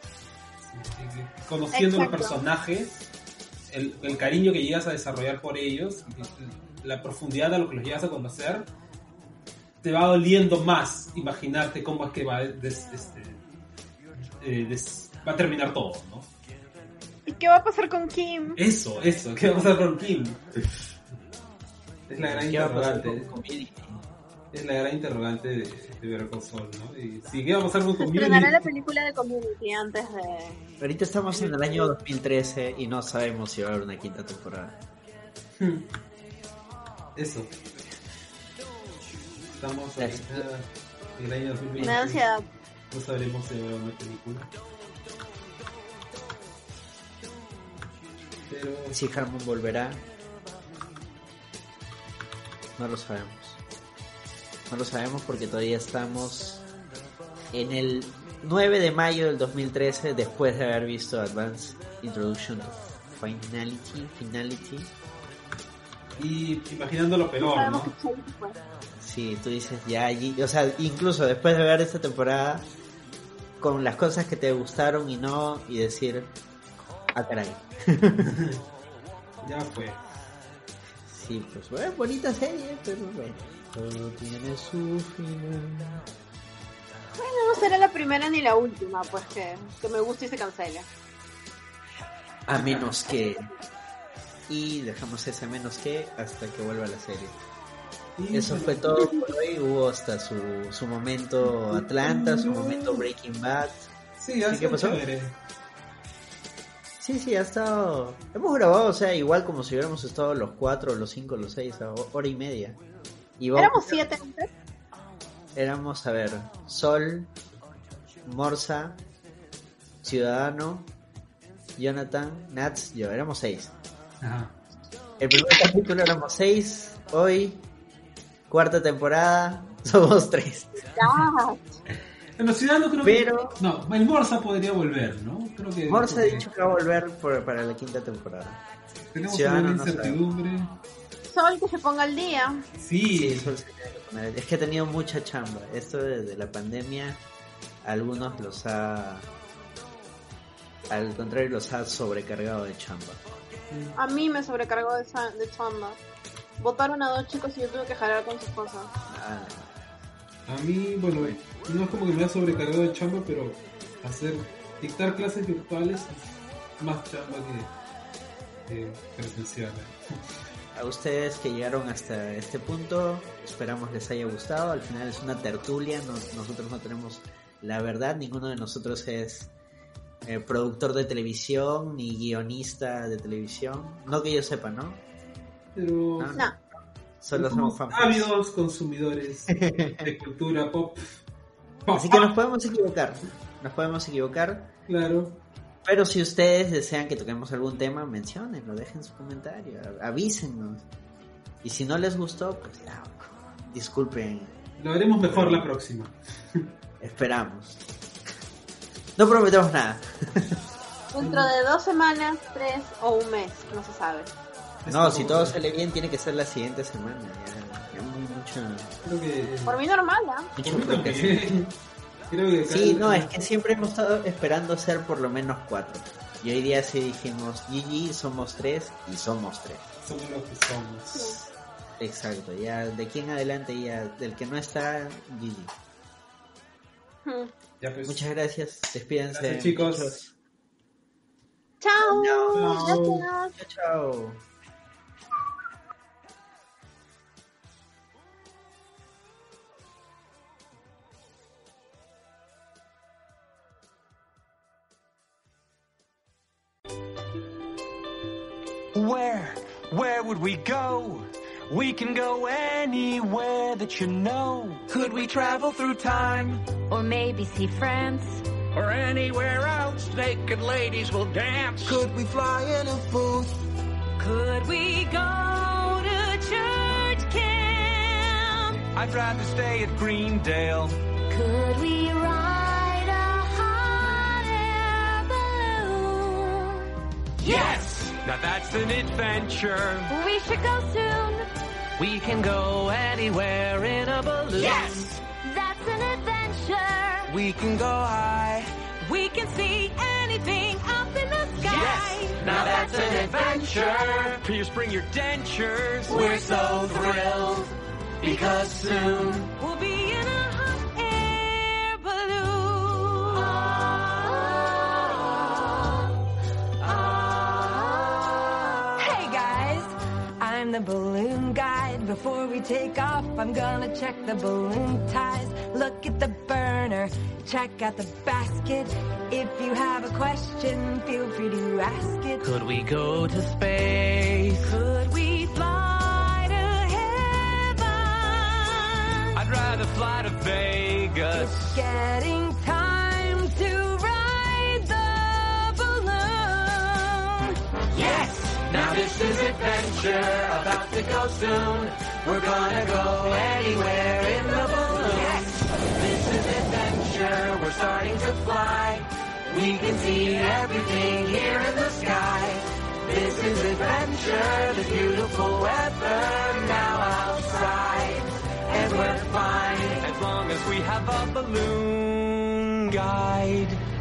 Conociendo los Exacto. personajes, el, el cariño que llegas a desarrollar por ellos, la profundidad a lo que los llegas a conocer, te va doliendo más imaginarte cómo es que va, des- este, eh, des- va a terminar todo, ¿no? ¿Y qué va a pasar con Kim? Eso, eso, ¿qué va a pasar con Kim? Es la gran ¿Qué va a pasar interrogante. con Community? Es la gran interrogante de, de Saul, ¿no? Y sí, ¿qué va a pasar con Se estrenará la Community? película de Community antes de... Ahorita estamos en el año 2013 y no sabemos si va a haber una quinta temporada. Eso. Estamos ahorita en el año 2020. Me ansiedad. No sabremos si habrá una película. Pero Si Harmon volverá, no lo sabemos. No lo sabemos porque todavía estamos en el 9 de mayo del 2013, después de haber visto Advanced Introduction to Finality. Finality. y imaginando lo peor, Sabemos ¿no? que Chase fue. Sí, tú dices ya allí, o sea, incluso después de ver esta temporada, con las cosas que te gustaron y no, y decir, ah, caray. Ya fue. Sí, sí, pues bueno, bonita serie, pero bueno, todo tiene su final. Bueno, no será la primera ni la última, pues que, que me guste y se cancela. A menos que... Y dejamos ese menos que hasta que vuelva la serie. Eso fue todo por hoy. Hubo hasta su, su momento Atlanta, su momento Breaking Bad. Sí, ha ¿Sí, qué pasó? chévere. Sí, sí, ha estado. Hemos grabado, o sea, igual como si hubiéramos estado los cuatro, los cinco, los seis, hora y media. Y vamos- Éramos siete antes. éramos, a ver, Sol, Morsa, Ciudadano, Jonathan, Nats, yo, éramos seis. Ajá. El primer capítulo éramos seis, hoy, cuarta temporada, somos tres. Bueno, Ciudadano creo Pero- que... No, el Morsa podría volver, ¿no? Creo que... Morsa ha dicho que va a volver por- para la quinta temporada. Tenemos Ciudadano una no incertidumbre. Sol que se ponga al día. Sí, Sí, Sol se tiene que poner- Es que ha tenido mucha chamba. Esto desde la pandemia, algunos los ha. Al contrario, los ha sobrecargado de chamba. A mí me sobrecargó de, chamba. Votaron a dos chicos y yo tuve que jalar con sus cosas. Ah, A mí, bueno, no es como que me ha sobrecargado de chamba, pero hacer, dictar clases virtuales es más chamba que, que presencial. A ustedes que llegaron hasta este punto, esperamos les haya gustado. Al final es una tertulia, no- nosotros no tenemos la verdad, ninguno de nosotros es eh, productor de televisión ni guionista de televisión. No que yo sepa, ¿no? Pero Ah, No, Solo somos ávidos consumidores de cultura pop. Pop, Así que nos podemos equivocar. Nos podemos equivocar. Claro. Pero si ustedes desean que toquemos algún tema, menciónenlo, dejen su comentario, avísennos. Y si no les gustó, pues ya, disculpen, Lo haremos mejor la próxima. esperamos. No prometemos nada. dentro de dos semanas, tres o un mes, no se sabe. No, si todo sale bien, tiene que ser la siguiente semana. Ya, ya muy mucho. Creo que... Por mí normal, ¿ah? mucho Creo que Sí, no, es que siempre hemos estado esperando ser por lo menos cuatro. Y hoy día sí dijimos, GG, somos tres y somos tres. somos lo que somos. Exacto, ya de aquí en adelante, ya del que no está, GG. Hmm. Ya pues. Muchas gracias, despídense. Gracias, chicos. Chao. Chao. Chao, chao. Where, where would we go? We can go anywhere that you know. Could we travel through time Or maybe see France. or anywhere else? Naked ladies will dance. Could we fly in a booth? Could we go to church camp? I'd rather stay at Greendale. Could we ride a hot air balloon? Yes! Now that's an adventure. We should go soon. We can go anywhere in a balloon. Yes! That's an adventure. We can go high. We can see anything up in the sky. Yes! Now that's an adventure. Please bring your dentures. We're so thrilled because soon We'll be balloon guide. Before we take off, I'm gonna check the balloon ties. Look at the burner, check out the basket. If you have a question, feel free to ask it. Could we go to space? Could we fly to heaven? I'd rather fly to Vegas. Getting time to ride the balloon. Yes! Now this is adventure, about to go soon. We're gonna go anywhere in the balloon. Yes! This is adventure, we're starting to fly. We can see everything here in the sky. This is adventure, the beautiful weather now outside. And we're fine as long as we have a balloon guide.